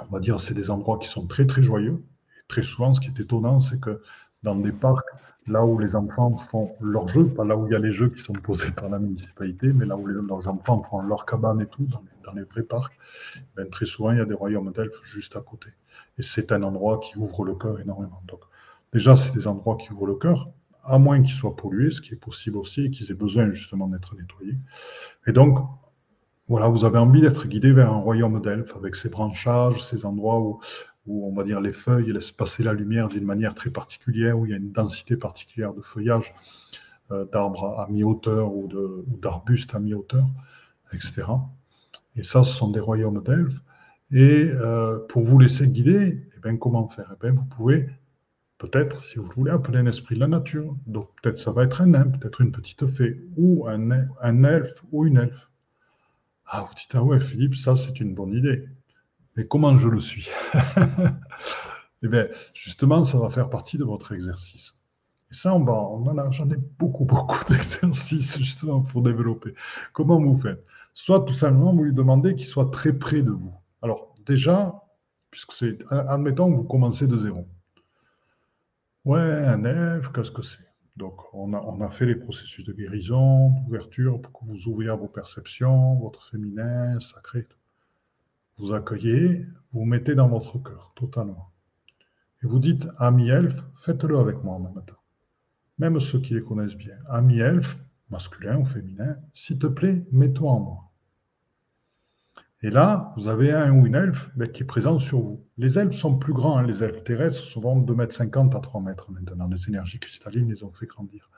on va dire, c'est des endroits qui sont très très joyeux. Très souvent, ce qui est étonnant, c'est que dans des parcs, là où les enfants font leurs jeux, pas là où il y a les jeux qui sont posés par la municipalité, mais là où les, leurs enfants font leur cabane et tout, dans les, vrais parcs, ben, très souvent, il y a des royaumes d'elfes juste à côté. Et c'est un endroit qui ouvre le cœur énormément. Donc, déjà, c'est des endroits qui ouvrent le cœur, à moins qu'ils soient pollués, ce qui est possible aussi, et qu'ils aient besoin justement d'être nettoyés. Et donc, voilà, vous avez envie d'être guidé vers un royaume d'elfes avec ses branchages, ces endroits où, où, on va dire, les feuilles laissent passer la lumière d'une manière très particulière, où il y a une densité particulière de feuillage euh, d'arbres à mi-hauteur ou d'arbustes à mi-hauteur, etc. Et ça, ce sont des royaumes d'elfes. Et euh, pour vous laisser guider, eh bien, comment faire? Eh bien, Vous pouvez peut-être, si vous voulez, appeler un esprit de la nature. Donc peut-être ça va être un nain, peut-être une petite fée, ou un, un elfe ou une elfe. Ah, vous dites, ah ouais, Philippe, ça c'est une bonne idée. Mais comment je le suis Eh bien, justement, ça va faire partie de votre exercice. Et ça, on, va, en a, j'en ai beaucoup, beaucoup d'exercices justement pour développer. Comment vous faites? Soit tout simplement, vous lui demandez qu'il soit très près de vous. Alors, déjà, puisque c'est, admettons que vous commencez de zéro. Ouais, un elfe, qu'est-ce que c'est? Donc, on a, fait les processus de guérison, d'ouverture, pour que vous ouvriez vos perceptions, votre féminin, sacré. Vous accueillez, vous mettez dans votre cœur, totalement. Et vous dites, ami elfe, faites-le avec moi temps. Même ceux qui les connaissent bien. Ami elfe, masculin ou féminin, s'il te plaît, mets-toi en moi. Et là, vous avez un ou une elfe ben, qui est présent sur vous. Les elfes sont plus grands, hein. les elfes terrestres, souvent 2,50 m à 3 mètres maintenant. Les énergies cristallines les ont fait grandir.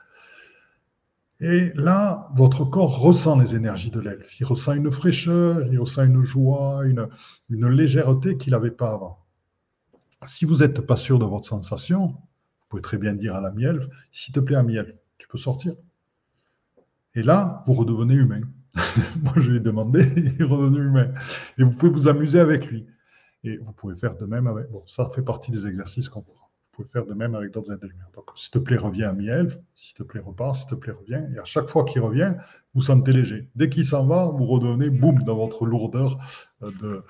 Et là, votre corps ressent les énergies de l'elfe. Il ressent une fraîcheur, il ressent une joie, une, légèreté qu'il n'avait pas avant. Si vous n'êtes pas sûr de votre sensation, vous pouvez très bien dire à l'ami elfe, s'il te plaît, ami elfe, tu peux sortir. Et là, vous redevenez humain. Moi, je lui ai demandé, il est revenu humain. Et vous pouvez vous amuser avec lui. Et vous pouvez faire de même avec. Bon, ça fait partie des exercices qu'on pourra. Vous pouvez faire de même avec d'autres êtres de lumière. Donc, s'il te plaît, reviens à mi-elfe. S'il te plaît, repars. S'il te plaît, reviens. Et à chaque fois qu'il revient, vous sentez léger. Dès qu'il s'en va, vous redevenez, boum, dans votre lourdeur euh, de,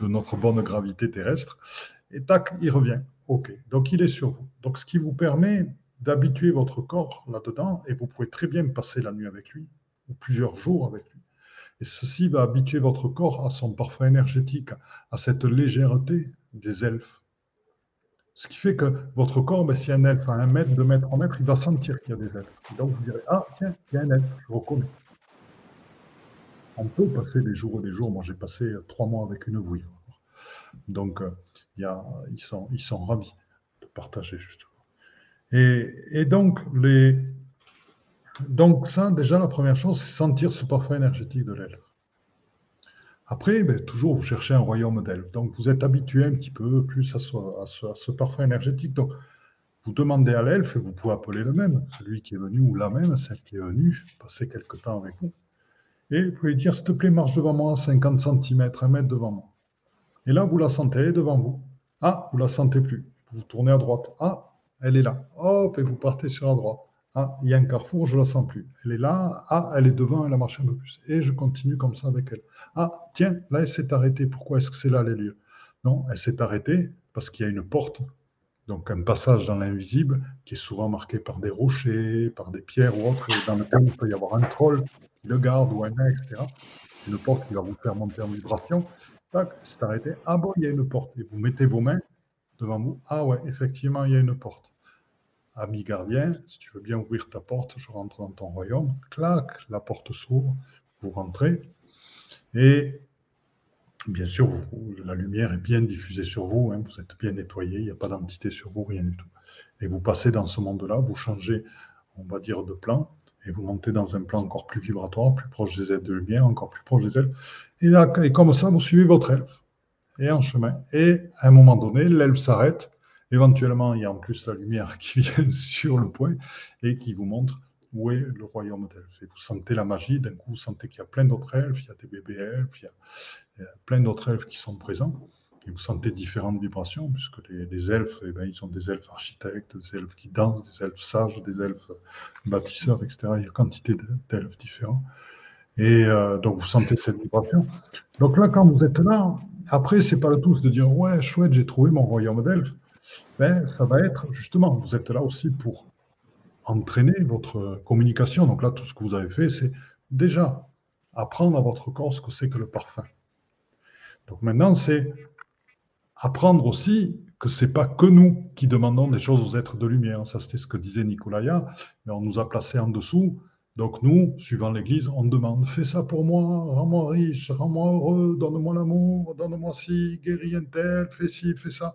de notre bonne gravité terrestre. Et tac, il revient. OK. Donc, il est sur vous. Donc, ce qui vous permet d'habituer votre corps là-dedans, et vous pouvez très bien passer la nuit avec lui, ou plusieurs jours avec lui. Et ceci va habituer votre corps à son parfum énergétique, à cette légèreté des elfes. Ce qui fait que votre corps, ben, si un elfe a un mètre, deux mètres, en mètre, il va sentir qu'il y a des elfes. Donc vous direz, ah tiens, il y a un elfe, je reconnais. On peut passer des jours et des jours. Moi, j'ai passé trois mois avec une vouille. Donc, euh, y a, ils sont ravis de partager justement. Et, donc, les, donc ça, déjà, la première chose, c'est sentir ce parfum énergétique de l'elfe. Après, ben, toujours, vous cherchez un royaume d'elfe. Donc, vous êtes habitué un petit peu plus à ce, parfum énergétique. Donc, vous demandez à l'elfe, et vous pouvez appeler le même, celui qui est venu ou la même, celle qui est venue, passer quelque temps avec vous. Et vous pouvez dire, s'il te plaît, marche devant moi 50 cm, un mètre devant moi. Et là, vous la sentez, elle est devant vous. Ah, vous la sentez plus. Vous tournez à droite. Ah, elle est là. Hop, et vous partez sur la droite. Ah, il y a un carrefour, je ne la sens plus. Elle est là. Ah, elle est devant, elle a marché un peu plus. Et je continue comme ça avec elle. Ah, tiens, là, elle s'est arrêtée. Pourquoi est-ce que c'est là les lieux? Non, elle s'est arrêtée parce qu'il y a une porte, donc un passage dans l'invisible, qui est souvent marqué par des rochers, par des pierres ou autres, et dans lequel il peut y avoir un troll qui le garde ou un etc. Une porte qui va vous faire monter en vibration. Tac, c'est arrêté. Ah bon, il y a une porte. Et vous mettez vos mains devant vous. Ah ouais, effectivement, il y a une porte. Ami gardien, si tu veux bien ouvrir ta porte, je rentre dans ton royaume. Clac, la porte s'ouvre, vous rentrez. Et bien sûr, la lumière est bien diffusée sur vous, hein, vous êtes bien nettoyé, il n'y a pas d'entité sur vous, rien du tout. Et vous passez dans ce monde-là, vous changez, on va dire, de plan, et vous montez dans un plan encore plus vibratoire, plus proche des ailes de lumière, encore plus proche des ailes. Et, là, et comme ça, vous suivez votre elfe. Et en chemin. Et à un moment donné, l'elfe s'arrête. Éventuellement, il y a en plus la lumière qui vient sur le point et qui vous montre où est le royaume d'elfes. Et vous sentez la magie, d'un coup, vous sentez qu'il y a plein d'autres elfes, il y a des bébés elfes, il y a, plein d'autres elfes qui sont présents. Et vous sentez différentes vibrations, puisque les, elfes, eh ben, ils sont des elfes architectes, des elfes qui dansent, des elfes sages, des elfes bâtisseurs, etc. Il y a quantité d'elfes différents. Et euh, donc, vous sentez cette vibration. Donc là, quand vous êtes là, après, c'est pas le tout de dire, ouais, chouette, j'ai trouvé mon royaume d'elfes. Ben, ça va être, justement, vous êtes là aussi pour entraîner votre communication. Donc là, tout ce que vous avez fait, c'est déjà apprendre à votre corps ce que c'est que le parfum. Donc maintenant, c'est apprendre aussi que c'est pas que nous qui demandons des choses aux êtres de lumière. Ça, c'était ce que disait Nicolaya, mais on nous a placés en dessous. Donc nous, suivant l'Église, on demande fais ça pour moi, rends-moi riche, rends-moi heureux, donne-moi l'amour, donne-moi ci, guéris un tel, fais ci, fais ça.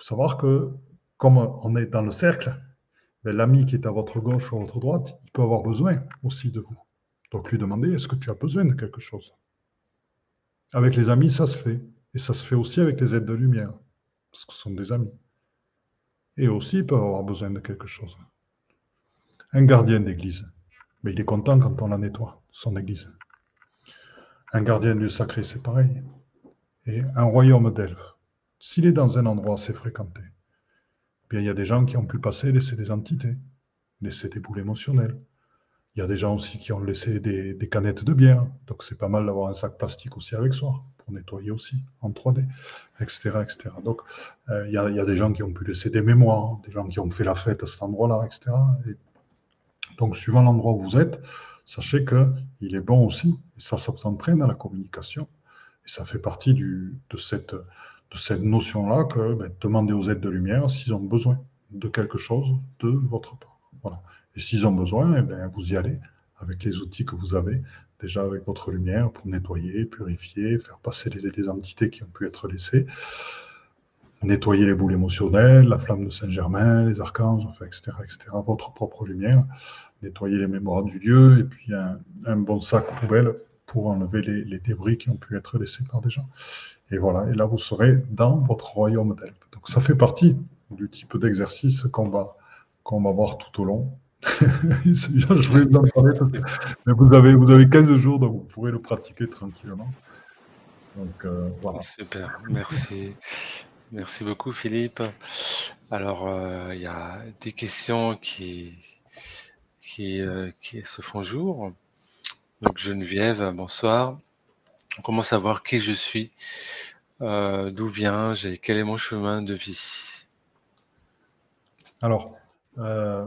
Faut savoir que comme on est dans le cercle, ben, l'ami qui est à votre gauche ou à votre droite, il peut avoir besoin aussi de vous. Donc lui demander, est-ce que tu as besoin de quelque chose? Avec les amis, ça se fait. Et ça se fait aussi avec les aides de lumière, parce que ce sont des amis. Et aussi, ils peuvent avoir besoin de quelque chose. Un gardien d'église, mais il est content quand on la nettoie, son église. Un gardien du sacré, c'est pareil. Et un royaume d'elfes, s'il est dans un endroit assez fréquenté, il y a des gens qui ont pu passer laisser des entités, laisser des boules émotionnelles. Il y a des gens aussi qui ont laissé des, canettes de bière. Donc c'est pas mal d'avoir un sac plastique aussi avec soi pour nettoyer aussi en 3D, etc. etc. Donc euh, il, y a, des gens qui ont pu laisser des mémoires, des gens qui ont fait la fête à cet endroit-là, etc. donc suivant l'endroit où vous êtes, sachez qu'il est bon aussi, et ça, ça s'entraîne à la communication. Et ça fait partie de cette de cette notion-là que ben, demandez aux aides de lumière s'ils ont besoin de quelque chose de votre part. Voilà. Et s'ils ont besoin, eh bien, vous y allez avec les outils que vous avez, déjà avec votre lumière pour nettoyer, purifier, faire passer les, entités qui ont pu être laissées, nettoyer les boules émotionnelles, la flamme de Saint-Germain, les archanges, enfin, etc., etc., votre propre lumière, nettoyer les mémoires du Dieu, et puis un, bon sac poubelle pour enlever les, débris qui ont pu être laissés par des gens. Et voilà, et là, vous serez dans votre royaume d'Elbe. Donc, ça fait partie du type d'exercice qu'on va, qu'on va voir tout au long. je voulais vous en parler, mais vous avez, vous avez 15 jours, donc vous pourrez le pratiquer tranquillement. Donc, euh, voilà. Super, merci. Merci beaucoup, Philippe. Alors, euh, il y a des questions qui, qui, euh, qui se font jour. Donc, Geneviève, bonsoir. Comment savoir qui je suis, euh, d'où viens et quel est mon chemin de vie Alors, euh,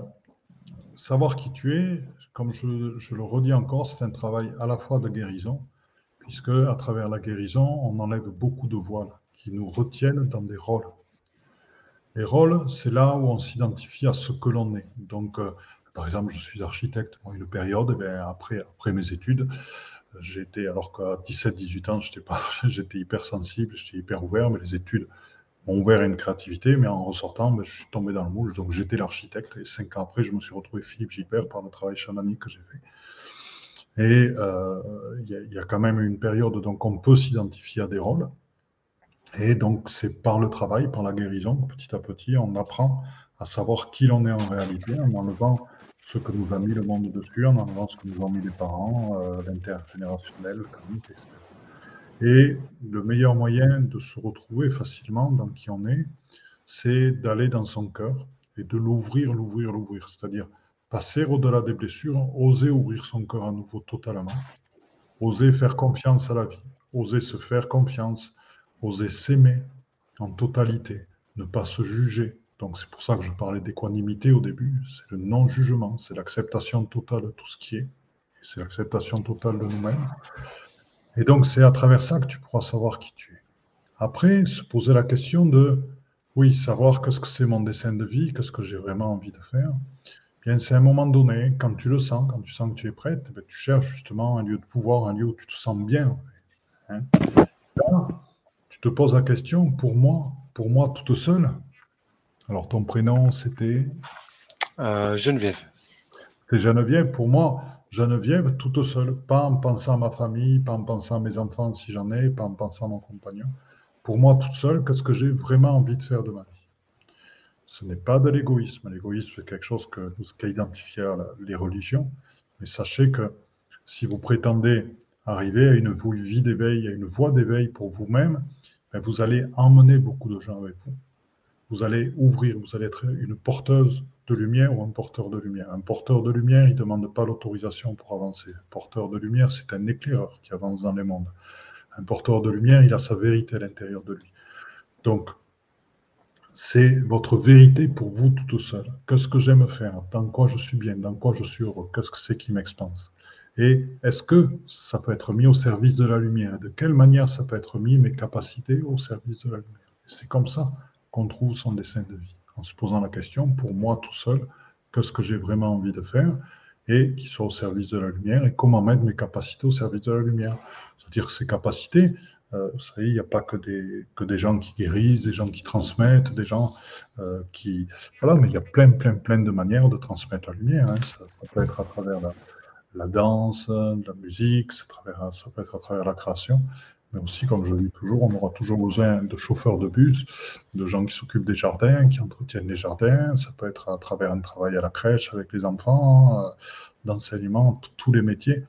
savoir qui tu es, comme je, le redis encore, c'est un travail à la fois de guérison, puisque à travers la guérison, on enlève beaucoup de voiles qui nous retiennent dans des rôles. Les rôles, c'est là où on s'identifie à ce que l'on est. Donc, euh, par exemple, je suis architecte. Bon, une période, eh après mes études, J'étais, alors qu'à 17-18 ans, j'étais pas, j'étais hyper sensible, j'étais hyper ouvert, mais les études m'ont ouvert à une créativité, mais en ressortant, ben, je suis tombé dans le moule. Donc j'étais l'architecte et cinq ans après, je me suis retrouvé Philippe Gipper par le travail chamanique que j'ai fait. Et euh, il y, a quand même une période, donc on peut s'identifier à des rôles. Et donc c'est par le travail, par la guérison, petit à petit, on apprend à savoir qui l'on est en réalité en enlevant ce que nous a mis le monde dessus, en enlevant ce que nous ont mis les parents, euh, l'intergénérationnel, le etc. Et le meilleur moyen de se retrouver facilement dans qui on est, c'est d'aller dans son cœur et de l'ouvrir, l'ouvrir, l'ouvrir. C'est-à-dire passer au-delà des blessures, oser ouvrir son cœur à nouveau totalement, oser faire confiance à la vie, oser se faire confiance, oser s'aimer en totalité, ne pas se juger. Donc c'est pour ça que je parlais d'équanimité au début, c'est le non-jugement, c'est l'acceptation totale de tout ce qui est, c'est l'acceptation totale de nous-mêmes. Et donc, c'est à travers ça que tu pourras savoir qui tu es. Après, se poser la question de, oui, savoir qu'est-ce que c'est mon dessin de vie, qu'est-ce que j'ai vraiment envie de faire. Bien, c'est à un moment donné, quand tu le sens, quand tu sens que tu es prête, ben, tu cherches justement un lieu de pouvoir, un lieu où tu te sens bien. Hein. Là, tu te poses la question, pour moi, pour moi toute seule, alors ton prénom c'était? Euh, Geneviève. C'est Geneviève, pour moi, Geneviève toute seule, pas en pensant à ma famille, pas en pensant à mes enfants si j'en ai, pas en pensant à mon compagnon. Pour moi, toute seule, qu'est-ce que j'ai vraiment envie de faire de ma vie? Ce n'est pas de l'égoïsme. L'égoïsme, c'est quelque chose que qu'a identifié les religions. Mais sachez que si vous prétendez arriver à une vie d'éveil, à une voie d'éveil pour vous-même, ben, vous allez emmener beaucoup de gens avec vous. Vous allez ouvrir, vous allez être une porteuse de lumière ou un porteur de lumière. Un porteur de lumière, il ne demande pas l'autorisation pour avancer. Un porteur de lumière, c'est un éclaireur qui avance dans les mondes. Un porteur de lumière, il a sa vérité à l'intérieur de lui. Donc, c'est votre vérité pour vous tout seul. Qu'est-ce que j'aime faire? Dans quoi je suis bien? Dans quoi je suis heureux? Qu'est-ce que c'est qui m'expanse? Et est-ce que ça peut être mis au service de la lumière? De quelle manière ça peut être mis, mes capacités, au service de la lumière? C'est comme ça qu'on trouve son dessin de vie en se posant la question, pour moi tout seul, qu'est-ce que j'ai vraiment envie de faire et qui soit au service de la lumière et comment mettre mes capacités au service de la lumière. C'est-à-dire ces capacités, euh, vous savez, il n'y a pas que des, que des gens qui guérissent, des gens qui transmettent, des gens euh, qui... Voilà, mais il y a plein, plein, plein de manières de transmettre la lumière. Hein. Ça, peut être à travers la, danse, la musique, ça peut être à travers la création mais aussi, comme je le dis toujours, on aura toujours besoin de chauffeurs de bus, de gens qui s'occupent des jardins, qui entretiennent les jardins. Ça peut être à travers un travail à la crèche avec les enfants, euh, d'enseignement, tous les métiers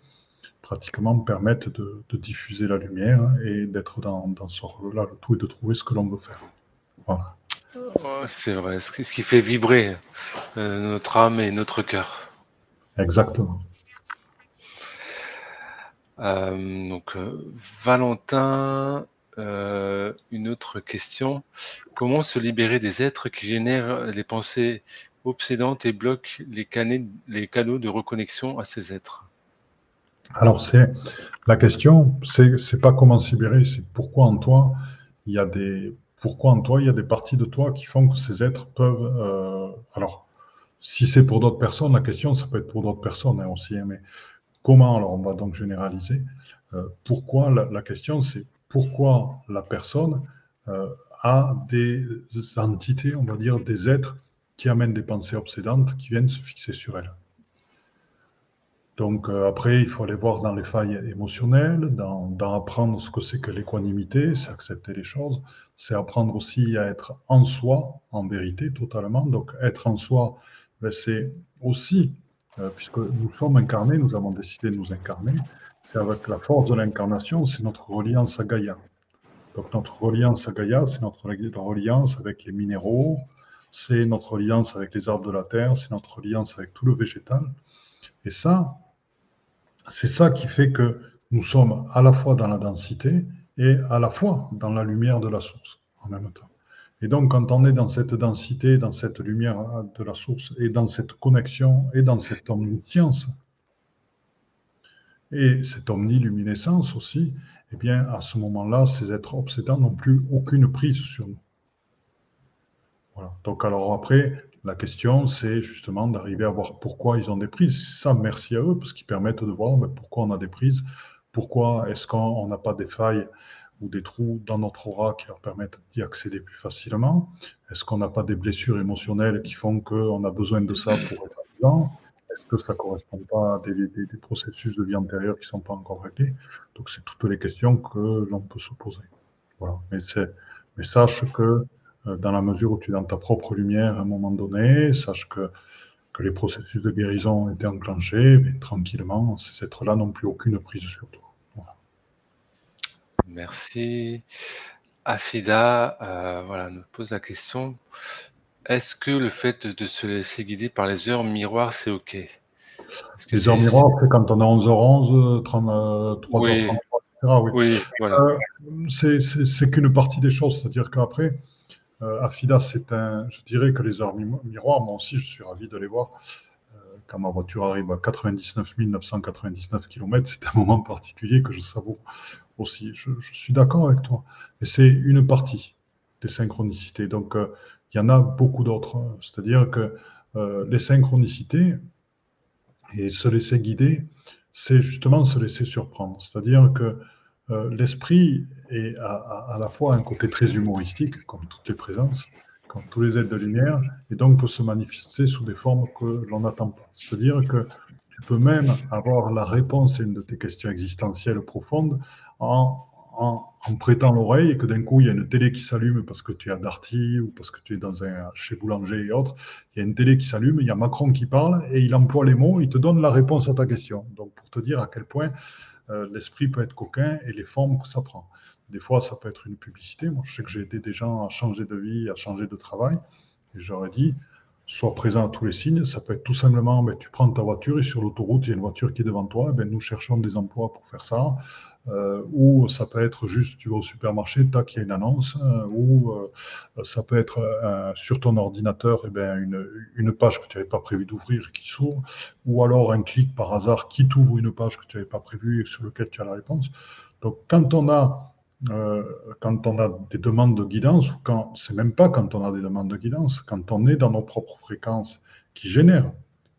pratiquement permettent de, diffuser la lumière et d'être dans, ce rôle-là, le tout et de trouver ce que l'on veut faire. Voilà. c'est vrai, ce qui fait vibrer euh, notre âme et notre cœur. Exactement. Euh, donc, euh, Valentin, euh, une autre question. Comment se libérer des êtres qui génèrent les pensées obsédantes et bloquent les, canaux de reconnexion à ces êtres? Alors, c'est la question, c'est pas comment se libérer, c'est pourquoi en toi il y a des en toi il y a des parties de toi qui font que ces êtres peuvent. alors, si c'est pour d'autres personnes, la question ça peut être pour d'autres personnes hein, aussi, hein, mais Comment Alors, on va donc généraliser. Euh, pourquoi la, question, c'est pourquoi la personne euh, a des entités, on va dire, des êtres qui amènent des pensées obsédantes qui viennent se fixer sur elle. Donc euh, après, il faut aller voir dans les failles émotionnelles, dans, apprendre ce que c'est que l'équanimité, c'est accepter les choses, c'est apprendre aussi à être en soi, en vérité, totalement. Donc être en soi, ben, c'est aussi puisque nous sommes incarnés, nous avons décidé de nous incarner, c'est avec la force de l'incarnation, c'est notre reliance à Gaïa. Donc notre reliance à Gaïa, c'est notre reliance avec les minéraux, c'est notre reliance avec les arbres de la terre, c'est notre reliance avec tout le végétal. Et ça, c'est ça qui fait que nous sommes à la fois dans la densité et à la fois dans la lumière de la source en même temps. Et donc, quand on est dans cette densité, dans cette lumière de la source, et dans cette connexion, et dans cette omniscience, et cette omniluminescence aussi, eh bien, à ce moment-là, ces êtres obsédants n'ont plus aucune prise sur nous. Voilà. Donc, alors après, la question, c'est justement d'arriver à voir pourquoi ils ont des prises. Ça, merci à eux, parce qu'ils permettent de voir ben, pourquoi on a des prises, pourquoi est-ce qu'on n'a pas des failles ou des trous dans notre aura qui leur permettent d'y accéder plus facilement Est-ce qu'on n'a pas des blessures émotionnelles qui font qu'on a besoin de ça pour être vivant? Est-ce que ça ne correspond pas à des, processus de vie antérieure qui ne sont pas encore réglés? Donc, c'est toutes les questions que l'on peut se poser. Voilà. Mais, sache que euh, dans la mesure où tu es dans ta propre lumière à un moment donné, sache que, que les processus de guérison été enclenchés, mais tranquillement, ces êtres-là n'ont plus aucune prise sur toi. Merci. Afida euh, voilà, nous pose la question. Est-ce que le fait de se laisser guider par les heures miroirs, c'est OK? Les heures miroirs, c'est quand on est 11h11, 3h33, etc. Oui, oui voilà. Euh, c'est qu'une partie des choses. C'est-à-dire qu'après, euh, Afida, c'est un. Je dirais que les heures miroirs, moi aussi, je suis ravi de les voir. Euh, quand ma voiture arrive à 99 999 km, c'est un moment particulier que je savoure aussi. Je, suis d'accord avec toi. Mais c'est une partie des synchronicités. Donc, euh, il y en a beaucoup d'autres. C'est-à-dire que les synchronicités et se laisser guider, c'est justement se laisser surprendre. C'est-à-dire que l'esprit et à, la fois un côté très humoristique, comme toutes les présences, comme tous les êtres de lumière, et donc peut se manifester sous des formes que l'on n'attend pas. C'est-à-dire que tu peux même avoir la réponse à une de tes questions existentielles profondes en, en, prêtant l'oreille et que d'un coup, il y a une télé qui s'allume parce que tu es à Darty ou parce que tu es dans un, chez Boulanger et autres. Il y a une télé qui s'allume, il y a Macron qui parle et il emploie les mots, il te donne la réponse à ta question. Donc, pour te dire à quel point euh, l'esprit peut être coquin et les formes que ça prend. Des fois, ça peut être une publicité. Moi, je sais que j'ai aidé des gens à changer de vie, à changer de travail. Et j'aurais dit, sois présent à tous les signes. Ça peut être tout simplement, ben, tu prends ta voiture et sur l'autoroute, il y a une voiture qui est devant toi. Ben, nous cherchons des emplois pour faire ça. Euh, ou ça peut être juste, tu vas au supermarché, tac, il y a une annonce. Euh, ou euh, ça peut être sur ton ordinateur, eh ben, une, une, page que tu n'avais pas prévu d'ouvrir qui s'ouvre. Ou alors un clic par hasard qui t'ouvre une page que tu n'avais pas prévue et sur laquelle tu as la réponse. Donc, quand on a euh, quand on a des demandes de guidance, ou quand c'est même pas quand on a des demandes de guidance, quand on est dans nos propres fréquences qui génèrent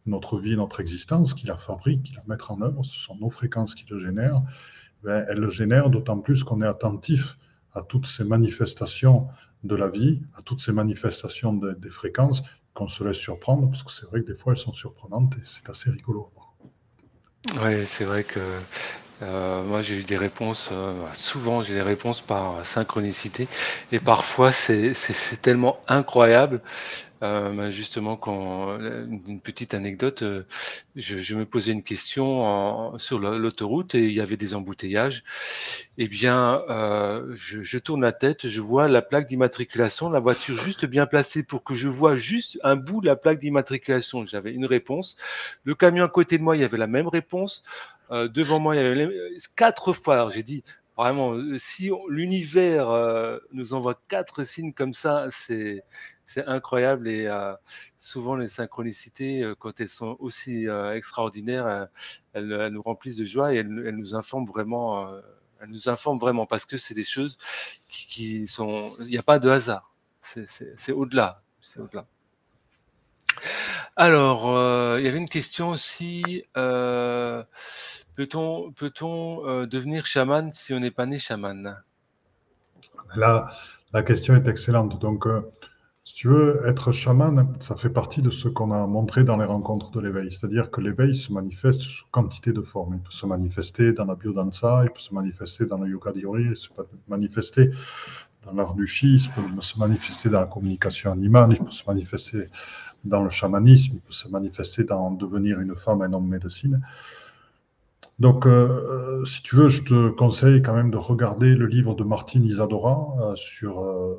notre vie, notre existence, qui la fabriquent, qui la mettent en œuvre, ce sont nos fréquences qui le génèrent, elles le génèrent d'autant plus qu'on est attentif à toutes ces manifestations de la vie, à toutes ces manifestations des fréquences, qu'on se laisse surprendre, parce que c'est vrai que des fois elles sont surprenantes et c'est assez rigolo. Oui, c'est vrai que euh, moi, j'ai eu des réponses, euh, souvent j'ai des réponses par synchronicité, et parfois c'est tellement incroyable. Euh, justement, quand une petite anecdote, je, je me posais une question en, sur l'autoroute et il y avait des embouteillages. Eh bien, je, je tourne la tête, je vois la plaque d'immatriculation, la voiture juste bien placée pour que je vois juste un bout de la plaque d'immatriculation. J'avais une réponse. Le camion à côté de moi, il y avait la même réponse. Euh, devant moi, il y avait quatre fois. Alors j'ai dit, vraiment, euh, si l'univers euh, nous envoie quatre signes comme ça, c'est incroyable et souvent les synchronicités, quand elles sont aussi extraordinaires, elles, nous remplissent de joie et elles, nous informent vraiment. elles nous informent vraiment parce que c'est des choses qui, qui sont. Il n'y a pas de hasard. C'est au-delà. C'est au-delà. Alors, euh, il y avait une question aussi. Euh, peut-on peut euh, devenir chaman si on n'est pas né chaman? Là, la question est excellente. Donc, si tu veux être chaman, ça fait partie de ce qu'on a montré dans les rencontres de l'éveil. C'est-à-dire que l'éveil se manifeste sous quantité de formes. Il peut se manifester dans la biodanza, il peut se manifester dans le yoga diori, il peut se manifester dans l'art du chi, il peut se manifester dans la communication animale, il peut se manifester dans le chamanisme, il peut se manifester dans devenir une femme, un homme médecine. Donc, euh, si tu veux, je te conseille quand même de regarder le livre de Martine Isadora euh, sur euh,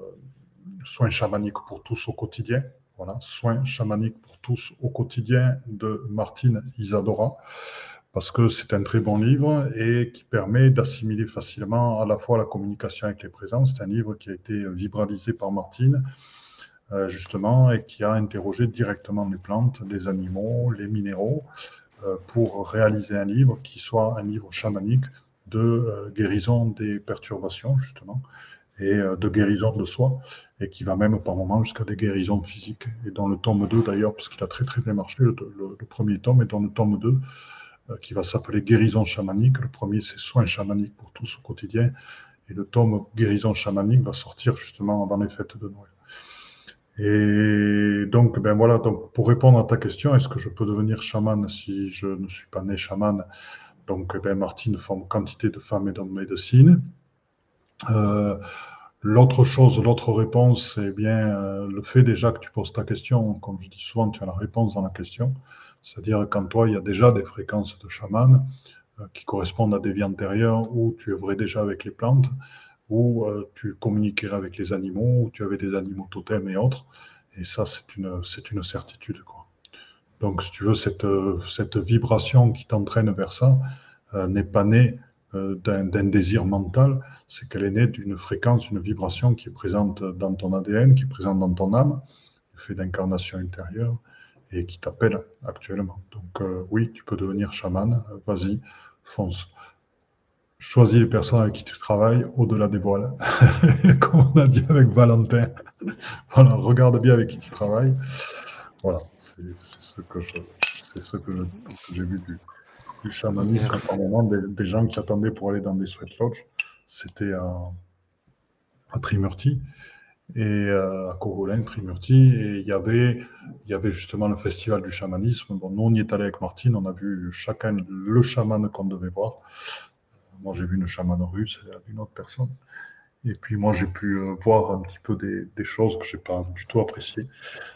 soins chamaniques pour tous au quotidien. Voilà, soins chamaniques pour tous au quotidien de Martine Isadora, parce que c'est un très bon livre et qui permet d'assimiler facilement à la fois la communication avec les présents. C'est un livre qui a été vibralisé par Martine euh, justement, et qui a interrogé directement les plantes, les animaux, les minéraux, euh, pour réaliser un livre qui soit un livre chamanique de euh, guérison des perturbations, justement, et de guérison de soi, et qui va même par moments jusqu'à des guérisons physiques. Et dans le tome 2, d'ailleurs, parce qu'il a très très bien marché, le, premier tome, et dans le tome 2, qui va s'appeler Guérison chamanique. Le premier, c'est Soins chamaniques pour tous au quotidien. Et le tome guérison chamanique va sortir justement avant les fêtes de Noël. Et donc, ben voilà, donc pour répondre à ta question, est-ce que je peux devenir chaman si je ne suis pas né chaman? Donc, ben Martine forme quantité de femmes et d'hommes médecine. Euh, l'autre chose, l'autre réponse, c'est bien euh, le fait déjà que tu poses ta question, comme je dis souvent, tu as la réponse dans la question. C'est-à-dire quand toi, il y a déjà des fréquences de chaman euh, qui correspondent à des vies antérieures où tu œuvrais déjà avec les plantes, où euh, tu communiquerais avec les animaux, où tu avais des animaux totems et autres. Et ça, c'est une, c'est une certitude. Quoi. Donc, si tu veux, cette, cette vibration qui t'entraîne vers ça euh, n'est pas née euh, d'un, désir mental, c'est qu'elle est née d'une fréquence, d'une vibration qui est présente dans ton ADN, qui est présente dans ton âme, du fait d'incarnation intérieure, et qui t'appelle actuellement. Donc, oui, tu peux devenir chaman, vas-y, fonce choisis les personnes avec qui tu travailles au-delà des voiles. Comme on a dit avec Valentin. voilà, regarde bien avec qui tu travailles. Voilà, c'est ce que je, c'est ce que j'ai vu du, chamanisme à moment, des, gens qui attendaient pour aller dans des sweat lodges. C'était à, à Trimurti et euh, à Cogolin, Trimurti, et il y avait, il y avait justement le festival du chamanisme. Bon, nous on y est allé avec Martine, on a vu chacun le chaman qu'on devait voir. Moi, j'ai vu une chamane russe et une autre personne. Et puis moi, j'ai pu euh, voir un petit peu des, choses que je n'ai pas du tout appréciées.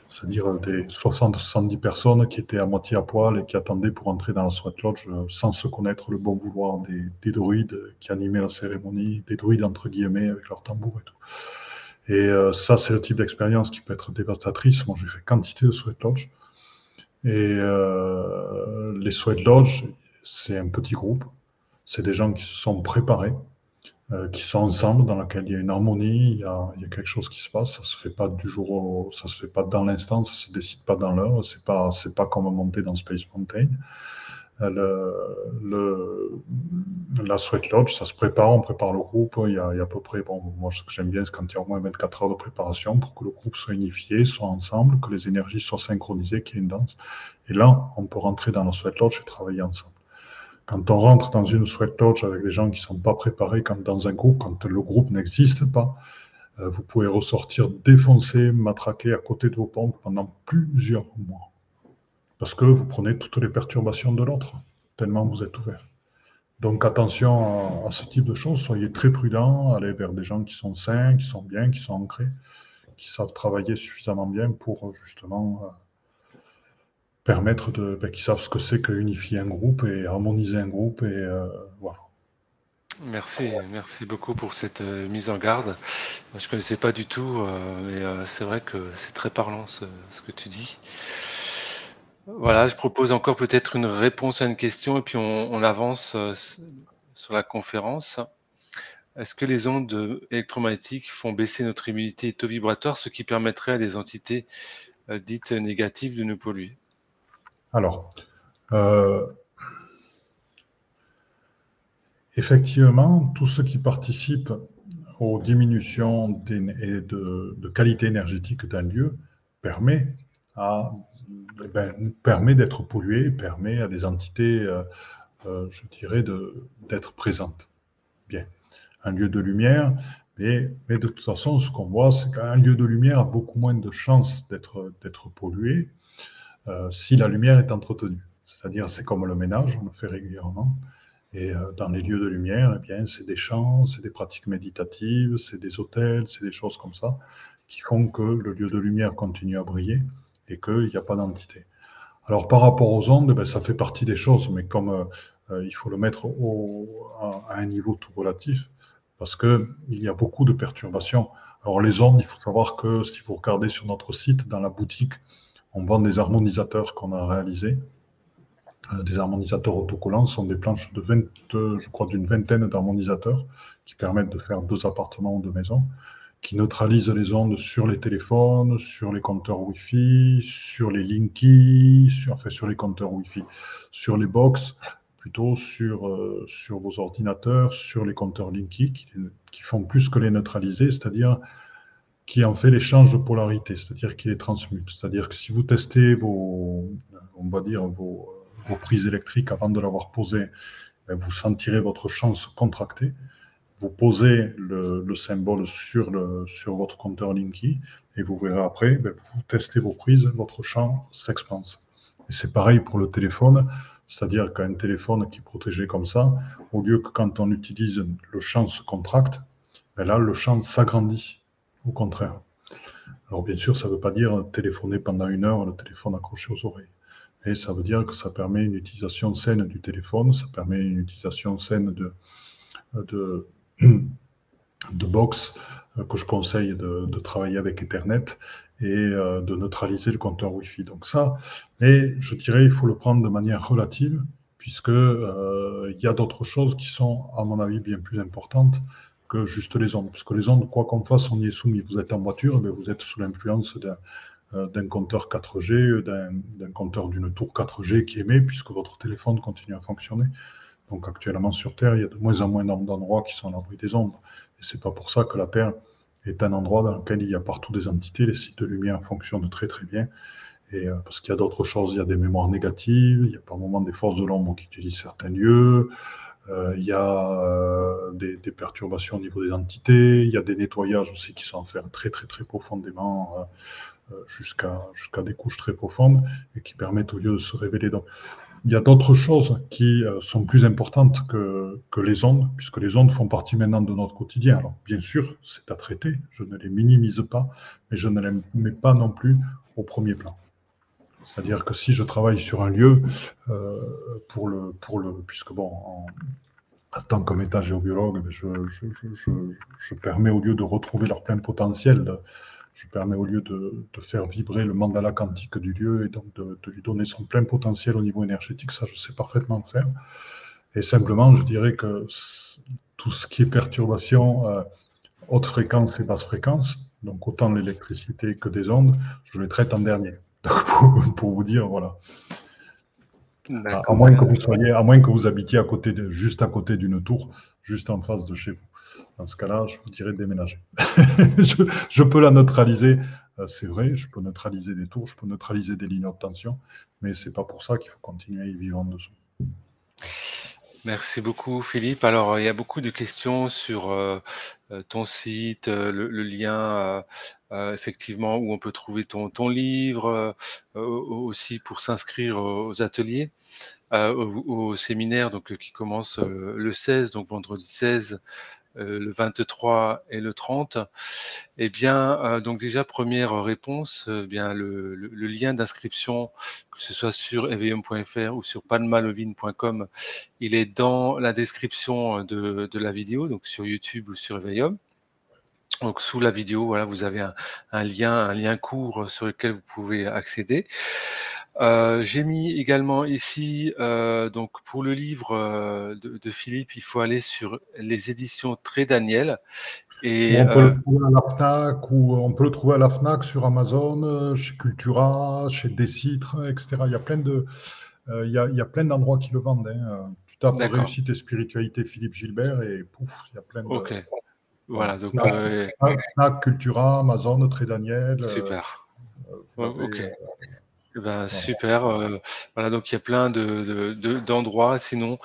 C'est-à-dire euh, des 60-70 personnes qui étaient à moitié à poil et qui attendaient pour entrer dans la Sweat Lodge euh, sans se connaître le bon vouloir des, druides qui animaient la cérémonie, des druides entre guillemets avec leur tambour et tout. Et ça, c'est le type d'expérience qui peut être dévastatrice. Moi, j'ai fait quantité de Sweat Lodge. Et les Sweat Lodge, c'est un petit groupe c'est des gens qui se sont préparés, euh, qui sont ensemble, dans laquelle il y a une harmonie, il y a, quelque chose qui se passe. Ça se fait pas du jour au, ça se fait pas dans l'instant, ça se décide pas dans l'heure. C'est pas, c'est pas comme monter dans Space Mountain. Euh, la Sweat Lodge, ça se prépare, on prépare le groupe. Il y a, il y a à peu près, bon, moi ce que j'aime bien, c'est quand il y a au moins 24 heures de préparation pour que le groupe soit unifié, soit ensemble, que les énergies soient synchronisées, qu'il y ait une danse. Et là, on peut rentrer dans la Sweat Lodge et travailler ensemble. Quand on rentre dans une sweat lodge avec des gens qui ne sont pas préparés, comme dans un groupe, quand le groupe n'existe pas, euh, vous pouvez ressortir défoncé, matraqué à côté de vos pompes pendant plusieurs mois. Parce que vous prenez toutes les perturbations de l'autre, tellement vous êtes ouvert. Donc attention à, ce type de choses, soyez très prudents, allez vers des gens qui sont sains, qui sont bien, qui sont ancrés, qui savent travailler suffisamment bien pour justement euh, permettre de, ben, qu'ils savent ce que c'est que unifier un groupe et harmoniser un groupe et euh, voilà. Merci, merci beaucoup pour cette euh, mise en garde. je ne connaissais pas du tout, euh, mais c'est vrai que c'est très parlant ce, que tu dis. Voilà, je propose encore peut-être une réponse à une question et puis on, avance sur la conférence. Est-ce que les ondes électromagnétiques font baisser notre immunité taux vibratoire, ce qui permettrait à des entités dites négatives de nous polluer? Alors, euh, effectivement, tout ce qui participe aux diminutions de, qualité énergétique d'un lieu permet, ben, permet d'être pollué, permet à des entités, euh, euh, je dirais, d'être présentes. Bien. Un lieu de lumière, mais, mais de toute façon, ce qu'on voit, c'est qu'un lieu de lumière a beaucoup moins de chances d'être pollué si la lumière est entretenue. C'est-à-dire, c'est comme le ménage, on le fait régulièrement. Et euh, dans les lieux de lumière, eh bien, c'est des chants, c'est des pratiques méditatives, c'est des hôtels, c'est des choses comme ça qui font que le lieu de lumière continue à briller et qu'il n'y a pas d'entité. Alors par rapport aux ondes, ben, ça fait partie des choses, mais comme euh, il faut le mettre à, un niveau tout relatif, parce qu'il y a beaucoup de perturbations. Alors les ondes, il faut savoir que si vous regardez sur notre site, dans la boutique, on vend des harmonisateurs qu'on a réalisés. Euh, des harmonisateurs autocollants ce sont des planches de 20, je crois, d'une vingtaine d'harmonisateurs qui permettent de faire deux appartements ou deux maisons, qui neutralisent les ondes sur les téléphones, sur les compteurs Wi-Fi, sur les Linky, sur, enfin, sur les compteurs Wi-Fi, sur les box, plutôt sur, euh, sur vos ordinateurs, sur les compteurs Linky, qui, qui font plus que les neutraliser, c'est-à-dire qui en fait l'échange de polarité, c'est-à-dire qu'il les transmute. C'est-à-dire que si vous testez vos, on va dire, vos, prises électriques avant de l'avoir posée, ben, vous sentirez votre champ se contracter. vous posez le, symbole sur, le, sur votre compteur Linky et vous verrez après, ben, vous testez vos prises, votre champ s'expanse. Et c'est pareil pour le téléphone, c'est-à-dire qu'un téléphone qui est protégé comme ça, au lieu que quand on utilise le champ se contracte, ben là, le champ s'agrandit, au contraire. Alors bien sûr, ça ne veut pas dire téléphoner pendant une heure, le téléphone accroché aux oreilles. Et ça veut dire que ça permet une utilisation saine du téléphone, ça permet une utilisation saine de, de, box euh, que je conseille de, travailler avec Ethernet et euh, de neutraliser le compteur Wi-Fi. Donc ça, mais je dirais, il faut le prendre de manière relative, puisque euh, il y a d'autres choses qui sont, à mon avis, bien plus importantes que juste les ondes. Parce que les ondes, quoi qu'on fasse, on y est soumis. Vous êtes en voiture, mais vous êtes sous l'influence d'un compteur 4G, d'un compteur d'une tour 4G qui émet, puisque votre téléphone continue à fonctionner. Donc actuellement sur Terre, il y a de moins en moins d'endroits qui sont à l'abri des ondes. Et c'est pas pour ça que la Terre est un endroit dans lequel il y a partout des entités. Les sites de lumière fonctionnent très très bien. Et euh, parce qu'il y a d'autres choses, il y a des mémoires négatives, il y a par moments des forces de l'ombre qui utilisent certains lieux, euh, il y a euh, des, perturbations au niveau des entités, il y a des nettoyages aussi qui sont faits très très très profondément jusqu'à jusqu'à des couches très profondes et qui permettent au lieu de se révéler. Donc, il y a d'autres choses qui euh, sont plus importantes que, que, les ondes, puisque les ondes font partie maintenant de notre quotidien. Alors, bien sûr, c'est à traiter, je ne les minimise pas, mais je ne les mets pas non plus au premier plan. C'est-à-dire que si je travaille sur un lieu, euh, pour le, pour le, puisque bon, en, tant qu'état géobiologue, je, je, je, permets au lieu de retrouver leur plein potentiel, je permets au lieu de, faire vibrer le mandala quantique du lieu et donc de, lui donner son plein potentiel au niveau énergétique, ça je sais parfaitement faire. Et simplement, je dirais que tout ce qui est perturbation, euh, haute fréquence et basse fréquence, donc autant l'électricité que des ondes, je les traite en dernier. pour, vous dire, voilà. À, moins que vous soyez, à moins que vous habitiez à côté de, juste à côté d'une tour, juste en face de chez vous. Dans ce cas-là, je vous dirais de déménager. je, peux la neutraliser, euh, c'est vrai, je peux neutraliser des tours, je peux neutraliser des lignes de tension, mais ce n'est pas pour ça qu'il faut continuer à y vivre en dessous. Merci beaucoup Philippe. Alors il y a beaucoup de questions sur euh, euh, ton site, le, lien effectivement où on peut trouver ton, livre, aussi pour s'inscrire aux ateliers, au, au, séminaire donc qui commence le 16, donc vendredi 16 euh, le 23 et le 30, eh bien, euh, donc déjà première réponse, eh bien le, lien d'inscription, que ce soit sur eveillum.fr ou sur palmalovine.com, il est dans la description de, la vidéo, donc sur YouTube ou sur Eveillum. Donc sous la vidéo, voilà, vous avez un, lien, un lien court sur lequel vous pouvez accéder. Euh, j'ai mis également ici, euh, donc pour le livre euh, de, Philippe, il faut aller sur les éditions Très Daniel. Et, on peut le trouver à la FNAC ou on peut le trouver à la FNAC sur Amazon, chez Cultura, chez Décitre, etc. Il y a plein de, il, y a, il y a plein d'endroits qui le vendent. Hein. Tu tapes réussite et spiritualité Philippe Gilbert et pouf, il y a plein de. Ok. Voilà. Donc, FNAC, Cultura, Amazon, Très Daniel. Super. ok. Ben, super. Euh, voilà, donc il y a plein de, d'endroits. Sinon,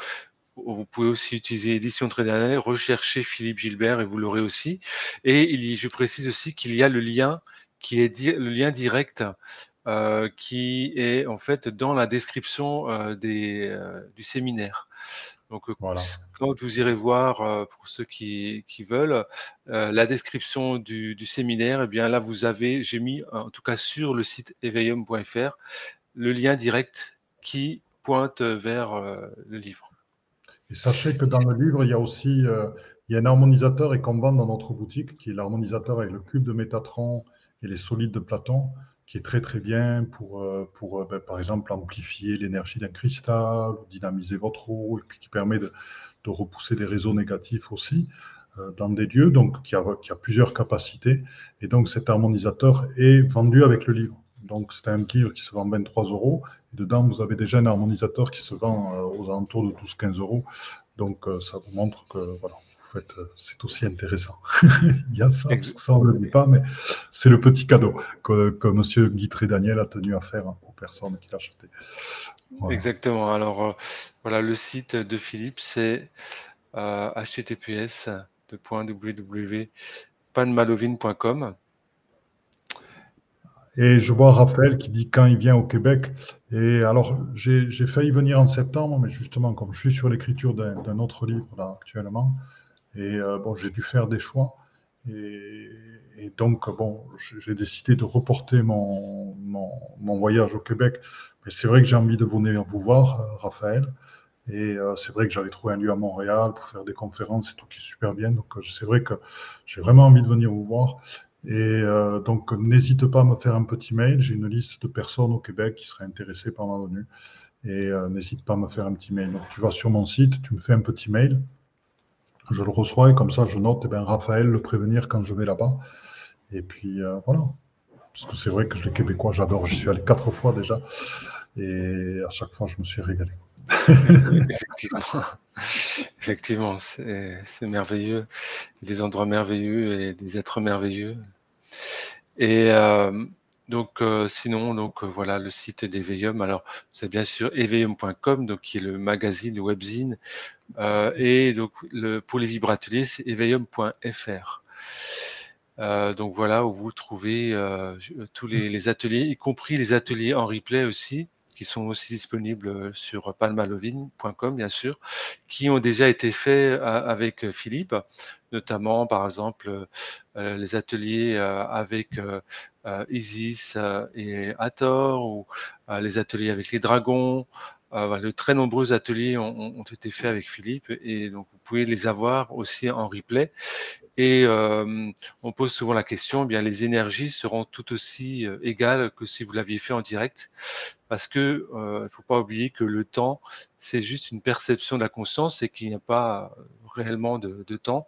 vous pouvez aussi utiliser Édition Très Dernière, rechercher Philippe Gilbert et vous l'aurez aussi. Et il je précise aussi qu'il y a le lien qui est le lien direct euh, qui est en fait dans la description euh, des, du séminaire. Donc, euh, quand vous irez voir, euh, pour ceux qui, qui veulent, euh, la description du, du, séminaire, eh bien là, vous avez, j'ai mis, en tout cas sur le site eveillum.fr, le lien direct qui pointe vers le livre. Et sachez que dans le livre, il y a aussi il y a un harmonisateur et qu'on vend dans notre boutique, qui est l'harmonisateur avec le cube de Métatron et les solides de Platon qui est très très bien pour, euh, pour euh, ben, par exemple, amplifier l'énergie d'un cristal, dynamiser votre eau, et puis qui permet de, repousser des réseaux négatifs aussi euh, dans des lieux, donc qui a, qui a, plusieurs capacités. Et donc cet harmonisateur est vendu avec le livre. Donc c'est un livre qui se vend 23 euros. Et dedans, vous avez déjà un harmonisateur qui se vend aux alentours de 12-15 euros. Donc ça vous montre que voilà, euh, c'est aussi intéressant. Il y a ça, parce que ça, on ne le dit pas, mais c'est le petit cadeau que, que M. Guy Daniel a tenu à faire aux personnes qui l'achetaient. Exactement. Alors, euh, voilà, le site de Philippe, c'est https de www.panmalovine.com. Et je vois Raphaël qui dit quand il vient au Québec. Et alors, j'ai failli venir en septembre, mais justement, comme je suis sur l'écriture d'un autre livre là actuellement, et euh, bon, j'ai dû faire des choix. Et, donc, bon, j'ai décidé de reporter mon, voyage au Québec. Mais c'est vrai que j'ai envie de venir vous voir, euh, Raphaël. Et euh, c'est vrai que j'avais trouvé un lieu à Montréal pour faire des conférences et tout qui est super bien. Donc, c'est vrai que j'ai vraiment envie de venir vous voir. Et donc, n'hésite pas à me faire un petit mail. J'ai une liste de personnes au Québec qui seraient intéressées par ma venue. Et n'hésite pas à me faire un petit mail. Donc, tu vas sur mon site, tu me fais un petit mail. Je le reçois et comme ça, je note, eh bien, Raphaël, le prévenir quand je vais là-bas. Et puis, euh, voilà. Parce que c'est vrai que les Québécois, j'adore. Je suis allé quatre fois déjà. Et à chaque fois, je me suis régalé. Effectivement, Effectivement c'est merveilleux. Des endroits merveilleux et des êtres merveilleux. Et euh, donc, euh, sinon, donc euh, voilà le site d'Eveillum. Alors, c'est bien sûr eveillum.com, donc qui est le magazine, le webzine, et donc le, pour les vibrateliers, c'est eveillum.fr. donc voilà où vous trouvez tous les, les, ateliers, y compris les ateliers en replay aussi qui sont aussi disponibles sur palmalovine.com, bien sûr, qui ont déjà été faits avec Philippe, notamment, par exemple, euh, les ateliers euh, avec euh, Isis et Hathor, ou les ateliers avec les dragons, de très nombreux ateliers ont, été faits avec Philippe et donc vous pouvez les avoir aussi en replay. Et euh, on pose souvent la question, eh bien les énergies seront tout aussi euh, égales que si vous l'aviez fait en direct, parce que euh, il faut pas oublier que le temps c'est juste une perception de la conscience et qu'il n'y a pas réellement de temps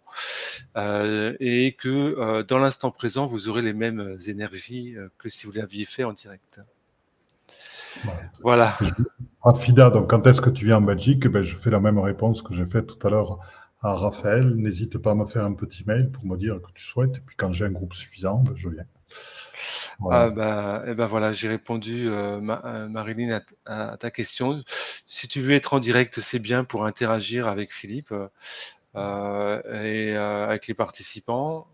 et que dans l'instant présent vous aurez les mêmes énergies que si vous l'aviez fait en direct. Voilà. Afida, donc quand est-ce que tu viens en Belgique? Ben, Je fais la même réponse que j'ai faite tout à l'heure à Raphaël. N'hésite pas à me faire un petit mail pour me dire que tu souhaites. Et puis quand j'ai un groupe suffisant, ben, je viens. Ah bah, et eh ben voilà, j'ai répondu, euh, euh, Marilyn, à, ta question. Si tu veux être en direct, c'est bien pour interagir avec Philippe euh, et avec les participants.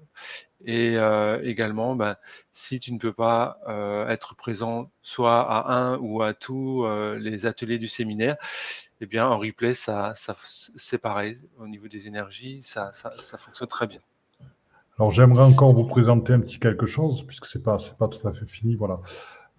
Et euh, également, ben, si tu ne peux pas euh, être présent soit à un ou à tous euh, les ateliers du séminaire, eh bien en replay, ça, ça c'est pareil au niveau des énergies, ça, fonctionne très bien. Alors j'aimerais encore vous présenter un petit quelque chose puisque c'est pas c'est pas tout à fait fini. Voilà.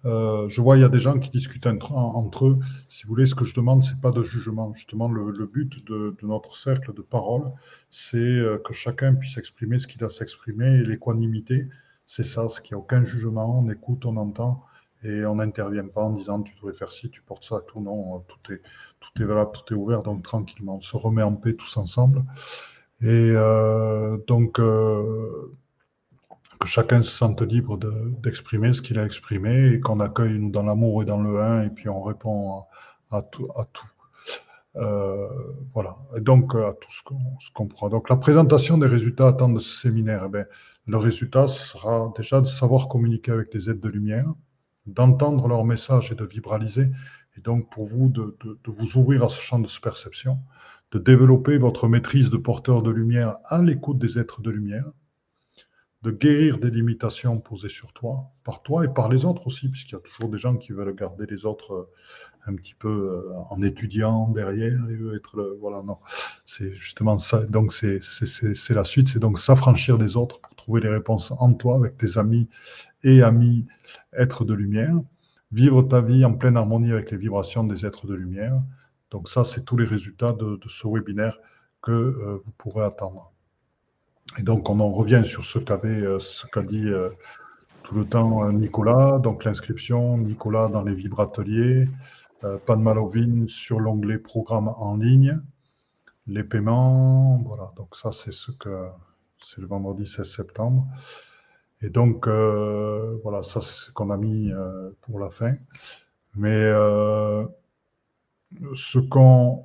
Euh, je vois, il y a des gens qui discutent entre, eux. Si vous voulez, ce que je demande, c'est pas de jugement. Justement, le, but de, notre cercle de parole, c'est euh, que chacun puisse exprimer ce qu'il a s'exprimer. Et l'équanimité, c'est ça, c'est qu'il n'y a aucun jugement. On écoute, on entend et on n'intervient pas en disant tu devrais faire ci, tu portes ça, tout. Non, tout est, tout est valable, tout est ouvert. Donc tranquillement, on se remet en paix tous ensemble. Et euh, donc, chacun se sente libre d'exprimer ce qu'il a exprimé et qu'on accueille dans l'amour et dans le un et puis on répond à, tout. Euh, voilà, et donc à tout ce qu'on pourra. Donc la présentation des résultats attendus de ce séminaire, eh le résultat sera déjà de savoir communiquer avec les aides de lumière, d'entendre leur message et de vibraliser, et donc pour vous de vous ouvrir à ce champ de perception, de développer votre maîtrise de porteur de lumière à l'écoute des êtres de lumière, de guérir des limitations posées sur toi, par toi et par les autres aussi, puisqu'il y a toujours des gens qui veulent garder les autres euh, un petit peu euh, en étudiant derrière et être le, voilà non. C'est justement ça donc c'est c'est la suite c'est donc s'affranchir des autres pour trouver les réponses en toi avec tes amis et amis êtres de lumière. Vivre ta vie en pleine harmonie avec les vibrations des êtres de lumière. Donc ça c'est tous les résultats de, ce webinaire que euh, vous pourrez attendre et donc, on en revient sur ce euh, qu'a dit euh, tout le temps euh, Nicolas. Donc, l'inscription, Nicolas dans les vibrateliers, Pan Malovine sur l'onglet programme en ligne, les paiements. Voilà, donc ça, c'est ce que c'est le vendredi 16 septembre. Et donc, voilà, ça, c'est ce qu'on a mis pour la fin. Mais ce qu'on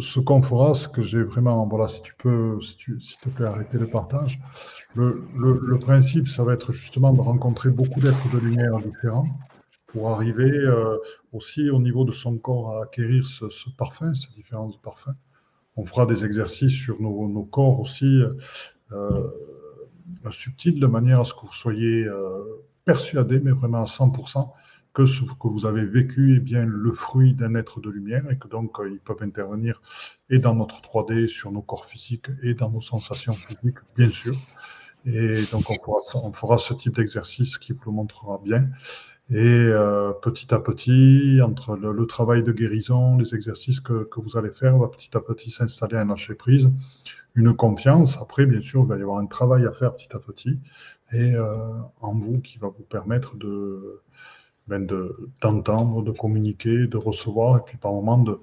ce, qu'on fera, ce que j'ai vraiment, voilà, si tu peux, tu, s'il te plaît, arrêter le partage. Le, principe, ça va être justement de rencontrer beaucoup d'êtres de lumière différents pour arriver euh, aussi au niveau de son corps à acquérir ce, parfum, ces différences de parfums. on fera des exercices sur nos, corps aussi euh, subtils, de manière à ce que vous soyez persuadé, mais vraiment à 100%, que ce que vous avez vécu est bien le fruit d'un être de lumière et que donc ils peuvent intervenir et dans notre 3D, sur nos corps physiques et dans nos sensations physiques, bien sûr. Et donc, on fera, ce type d'exercice qui vous le montrera bien. Et euh, petit à petit, entre le, travail de guérison, les exercices que, vous allez faire, va petit à petit s'installer un lâcher prise, une confiance. Après, bien sûr, il va y avoir un travail à faire petit à petit, et euh, en vous qui va vous permettre de ben, d'entendre, de, communiquer, de recevoir, et puis par moment de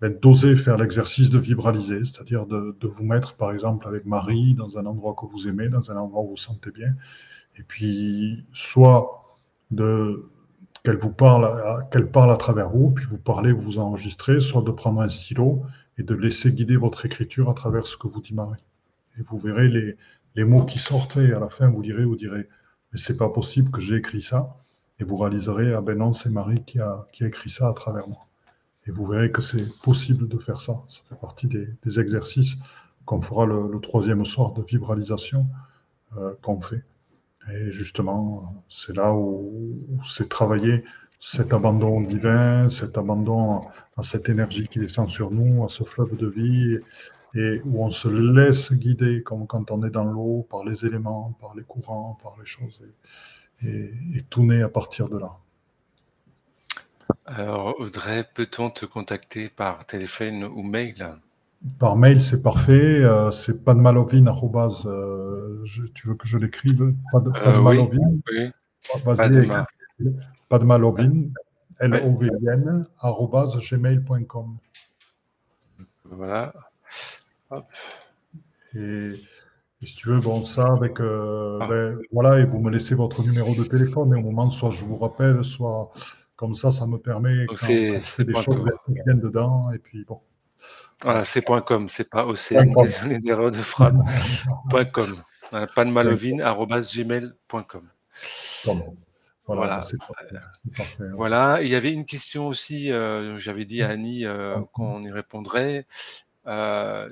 ben, d'oser faire l'exercice de vibraliser, c'est-à-dire de, vous mettre, par exemple, avec Marie, dans un endroit que vous aimez, dans un endroit où vous vous sentez bien, et puis soit qu'elle vous parle, qu'elle parle à travers vous, puis vous parlez, vous vous enregistrez, soit de prendre un stylo et de laisser guider votre écriture à travers ce que vous dit Marie. Et vous verrez les, les mots qui sortent, et à la fin, vous direz, vous direz, mais c'est pas possible que j'ai écrit ça. Et vous réaliserez, ah ben non, c'est Marie qui a, qui a écrit ça à travers moi. Et vous verrez que c'est possible de faire ça. Ça fait partie des, exercices qu'on fera le, troisième soir de vibralisation euh, qu'on fait. Et justement, c'est là où, c'est travailler cet abandon divin, cet abandon à cette énergie qui descend sur nous, à ce fleuve de vie, et où on se laisse guider, comme quand on est dans l'eau, par les éléments, par les courants, par les choses, et, et tout naît à partir de là. Alors, Audrey, peut-on te contacter par téléphone ou mail? Par mail, c'est parfait. Euh, c'est padmalovin. Euh, tu veux que je l'écrive? Padmalovin euh, oui, Padmalovin, L-O-V-I-N, gmail.com. Voilà. Et, si tu veux, bon, ça, avec. Ah. Ben, voilà, et vous me laissez votre numéro de téléphone, et au moment, soit je vous rappelle, soit comme ça, ça me permet c'est des choses qui viennent dedans. Et puis bon. Voilà, c'est .com, c'est pas OCN, désolé d'erreur de frappe. .com. Voilà, gmail.com. Voilà. Voilà. Il y avait une question aussi, euh, j'avais dit à Annie euh, qu'on y répondrait, euh,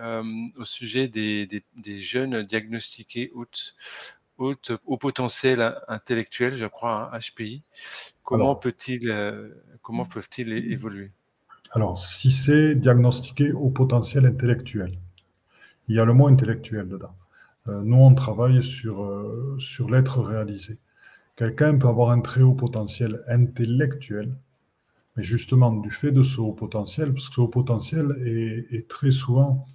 au sujet des, des, jeunes diagnostiqués août au potentiel intellectuel, je crois, HPI. Comment peut-il euh, comment peuvent-ils évoluer? Alors, si c'est diagnostiqué au potentiel intellectuel, il y a le mot intellectuel dedans. Euh, nous, on travaille sur, euh, sur l'être réalisé. Quelqu'un peut avoir un très haut potentiel intellectuel, mais justement, du fait de ce haut potentiel, parce que ce haut potentiel est, très souvent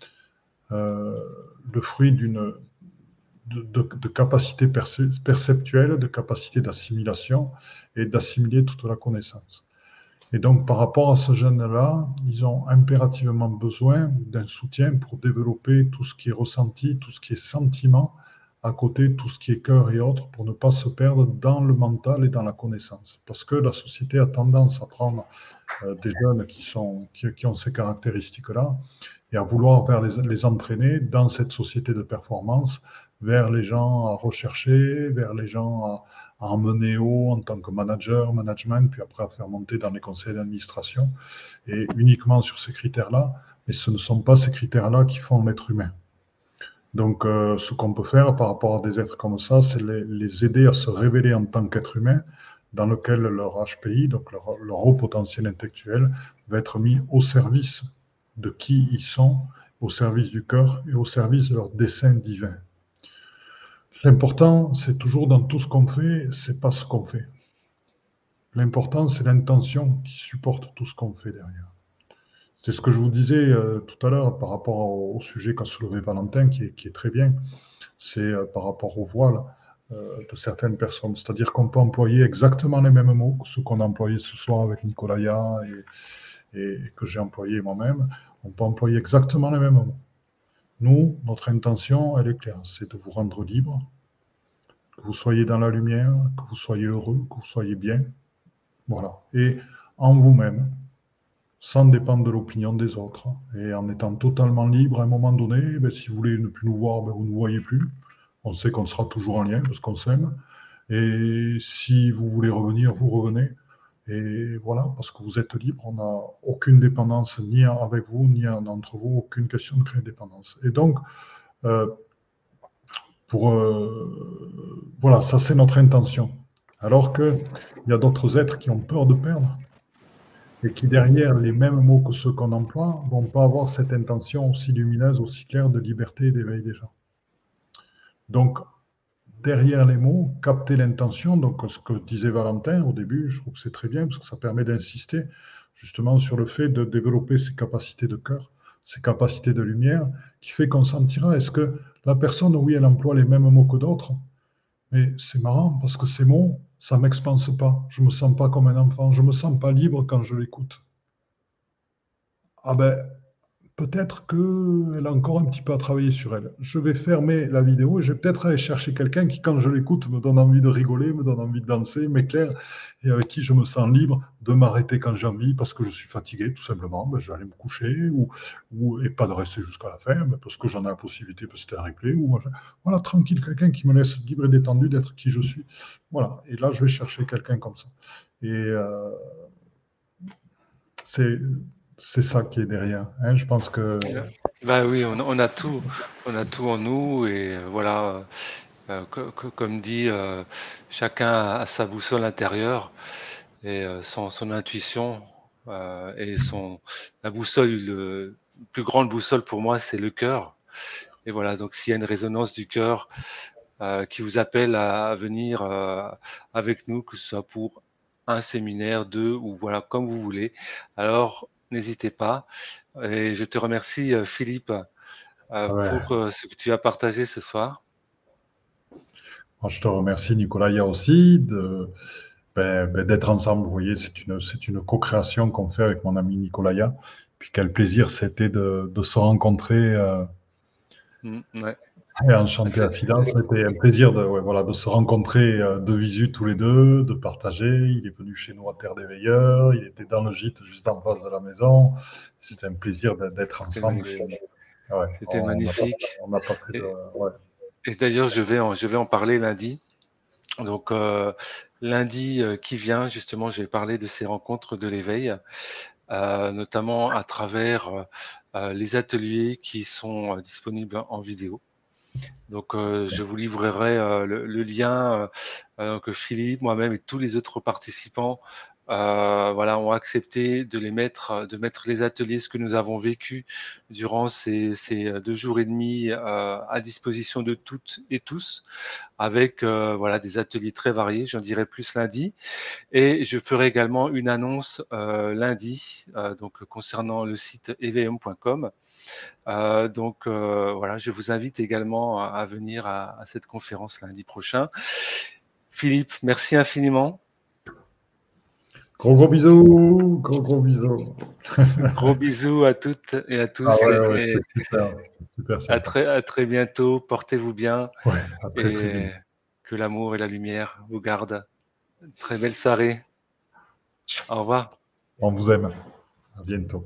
le fruit d'une de, capacité perceptuelle, de capacité d'assimilation et d'assimiler toute la connaissance. Et donc, par rapport à ce jeune-là, ils ont impérativement besoin d'un soutien pour développer tout ce qui est ressenti, tout ce qui est sentiment, à côté tout ce qui est cœur et autres, pour ne pas se perdre dans le mental et dans la connaissance. Parce que la société a tendance à prendre euh, des jeunes qui, sont, qui, ont ces caractéristiques-là et à vouloir faire les, les entraîner dans cette société de performance vers les gens à rechercher, vers les gens à, emmener haut en tant que manager, management, puis après à faire monter dans les conseils d'administration, et uniquement sur ces critères-là. Mais ce ne sont pas ces critères-là qui font l'être humain. Donc, euh, ce qu'on peut faire par rapport à des êtres comme ça, c'est les, aider à se révéler en tant qu'être humain, dans lequel leur HPI, donc leur, haut potentiel intellectuel, va être mis au service de qui ils sont, au service du cœur et au service de leur dessein divin. L'important, c'est toujours dans tout ce qu'on fait, c'est pas ce qu'on fait. L'important, c'est l'intention qui supporte tout ce qu'on fait derrière. C'est ce que je vous disais euh, tout à l'heure par rapport au, sujet qu'a soulevé Valentin, qui est, très bien. C'est euh, par rapport au voile euh, de certaines personnes. C'est-à-dire qu'on peut employer exactement les mêmes mots que ceux qu'on a employés ce soir avec Nicolaya et, et que j'ai employé moi-même. On peut employer exactement les mêmes mots. Nous, notre intention, elle est claire, c'est de vous rendre libre, que vous soyez dans la lumière, que vous soyez heureux, que vous soyez bien. Voilà. Et en vous-même, sans dépendre de l'opinion des autres, et en étant totalement libre à un moment donné, ben, si vous voulez ne plus nous voir, ben, vous ne nous voyez plus. On sait qu'on sera toujours en lien parce qu'on s'aime. Et si vous voulez revenir, vous revenez. Et voilà, parce que vous êtes libre, on n'a aucune dépendance ni avec vous, ni entre vous, aucune question de créer dépendance. Et donc, euh, euh, voilà, ça c'est notre intention. Alors qu'il y a d'autres êtres qui ont peur de perdre et qui, derrière les mêmes mots que ceux qu'on emploie, vont pas avoir cette intention aussi lumineuse, aussi claire de liberté et d'éveil des gens. Donc, derrière les mots, capter l'intention, donc ce que disait Valentin au début, je trouve que c'est très bien parce que ça permet d'insister justement sur le fait de développer ses capacités de cœur, ses capacités de lumière, qui fait qu'on sentira, est-ce que la personne, oui, elle emploie les mêmes mots que d'autres, mais c'est marrant parce que ces mots, ça ne m'expanse pas. Je ne me sens pas comme un enfant. Je ne me sens pas libre quand je l'écoute. Ah ben, peut-être qu'elle a encore un petit peu à travailler sur elle. Je vais fermer la vidéo et je vais peut-être aller chercher quelqu'un qui, quand je l'écoute, me donne envie de rigoler, me donne envie de danser, m'éclaire et avec qui je me sens libre de m'arrêter quand j'ai envie parce que je suis fatigué, tout simplement. Ben, je vais aller me coucher ou, et pas de rester jusqu'à la fin ben, parce que j'en ai la possibilité, parce que c'était un replay. Voilà, tranquille, quelqu'un qui me laisse libre et détendu d'être qui je suis. Voilà. Et là, je vais chercher quelqu'un comme ça. Et euh, c'est c'est ça qui est derrière. Hein. je pense que. Bah oui, on, a tout, on a tout en nous et euh, voilà. Euh, comme dit, euh, chacun a sa boussole intérieure et son, son, intuition et son la boussole, le plus grande boussole pour moi, c'est le cœur. Et voilà, donc s'il y a une résonance du cœur qui vous appelle à venir avec nous, que ce soit pour un séminaire, deux ou voilà comme vous voulez. Alors n'hésitez pas. Et je te remercie, euh, Philippe, euh, pour euh, ce que tu as partagé ce soir. je te remercie, Nicolas, aussi de, ben, ben, d'être ensemble. Vous voyez, c'est une, c'est une co-création qu'on fait avec mon ami Nicolas. Puis quel plaisir c'était de, de se rencontrer. Mmh, ouais. Et enchanté à Fida, c'était un plaisir de, voilà, de se rencontrer euh, de visu tous les deux, de partager. Il est venu chez nous à Terre des Veilleurs, il était dans le gîte juste en face de la maison. C'était un plaisir d'être ensemble. C'était magnifique. et, d'ailleurs, je vais, en, je vais en parler lundi. Donc, euh, lundi euh, qui vient, justement, je vais parler de ces rencontres de l'éveil, notamment à travers les ateliers qui sont disponibles en vidéo. Donc, euh, je vous livrerai euh, le, lien euh, que Philippe, moi-même et tous les autres participants euh, voilà, ont accepté de les mettre, de mettre les ateliers, ce que nous avons vécu durant ces, ces deux jours et demi euh, à disposition de toutes et tous, avec euh, voilà des ateliers très variés. J'en dirai plus lundi, et je ferai également une annonce lundi, donc concernant le site evm.com. donc voilà, je vous invite également à, venir à cette conférence lundi prochain. Philippe, merci infiniment. Gros gros bisous, gros gros bisous. gros bisous à toutes et à tous. Ah ouais, super, super à, très, à très bientôt, portez-vous bien. et que l'amour et la lumière vous gardent. Très belle soirée. Au revoir. On vous aime. À bientôt.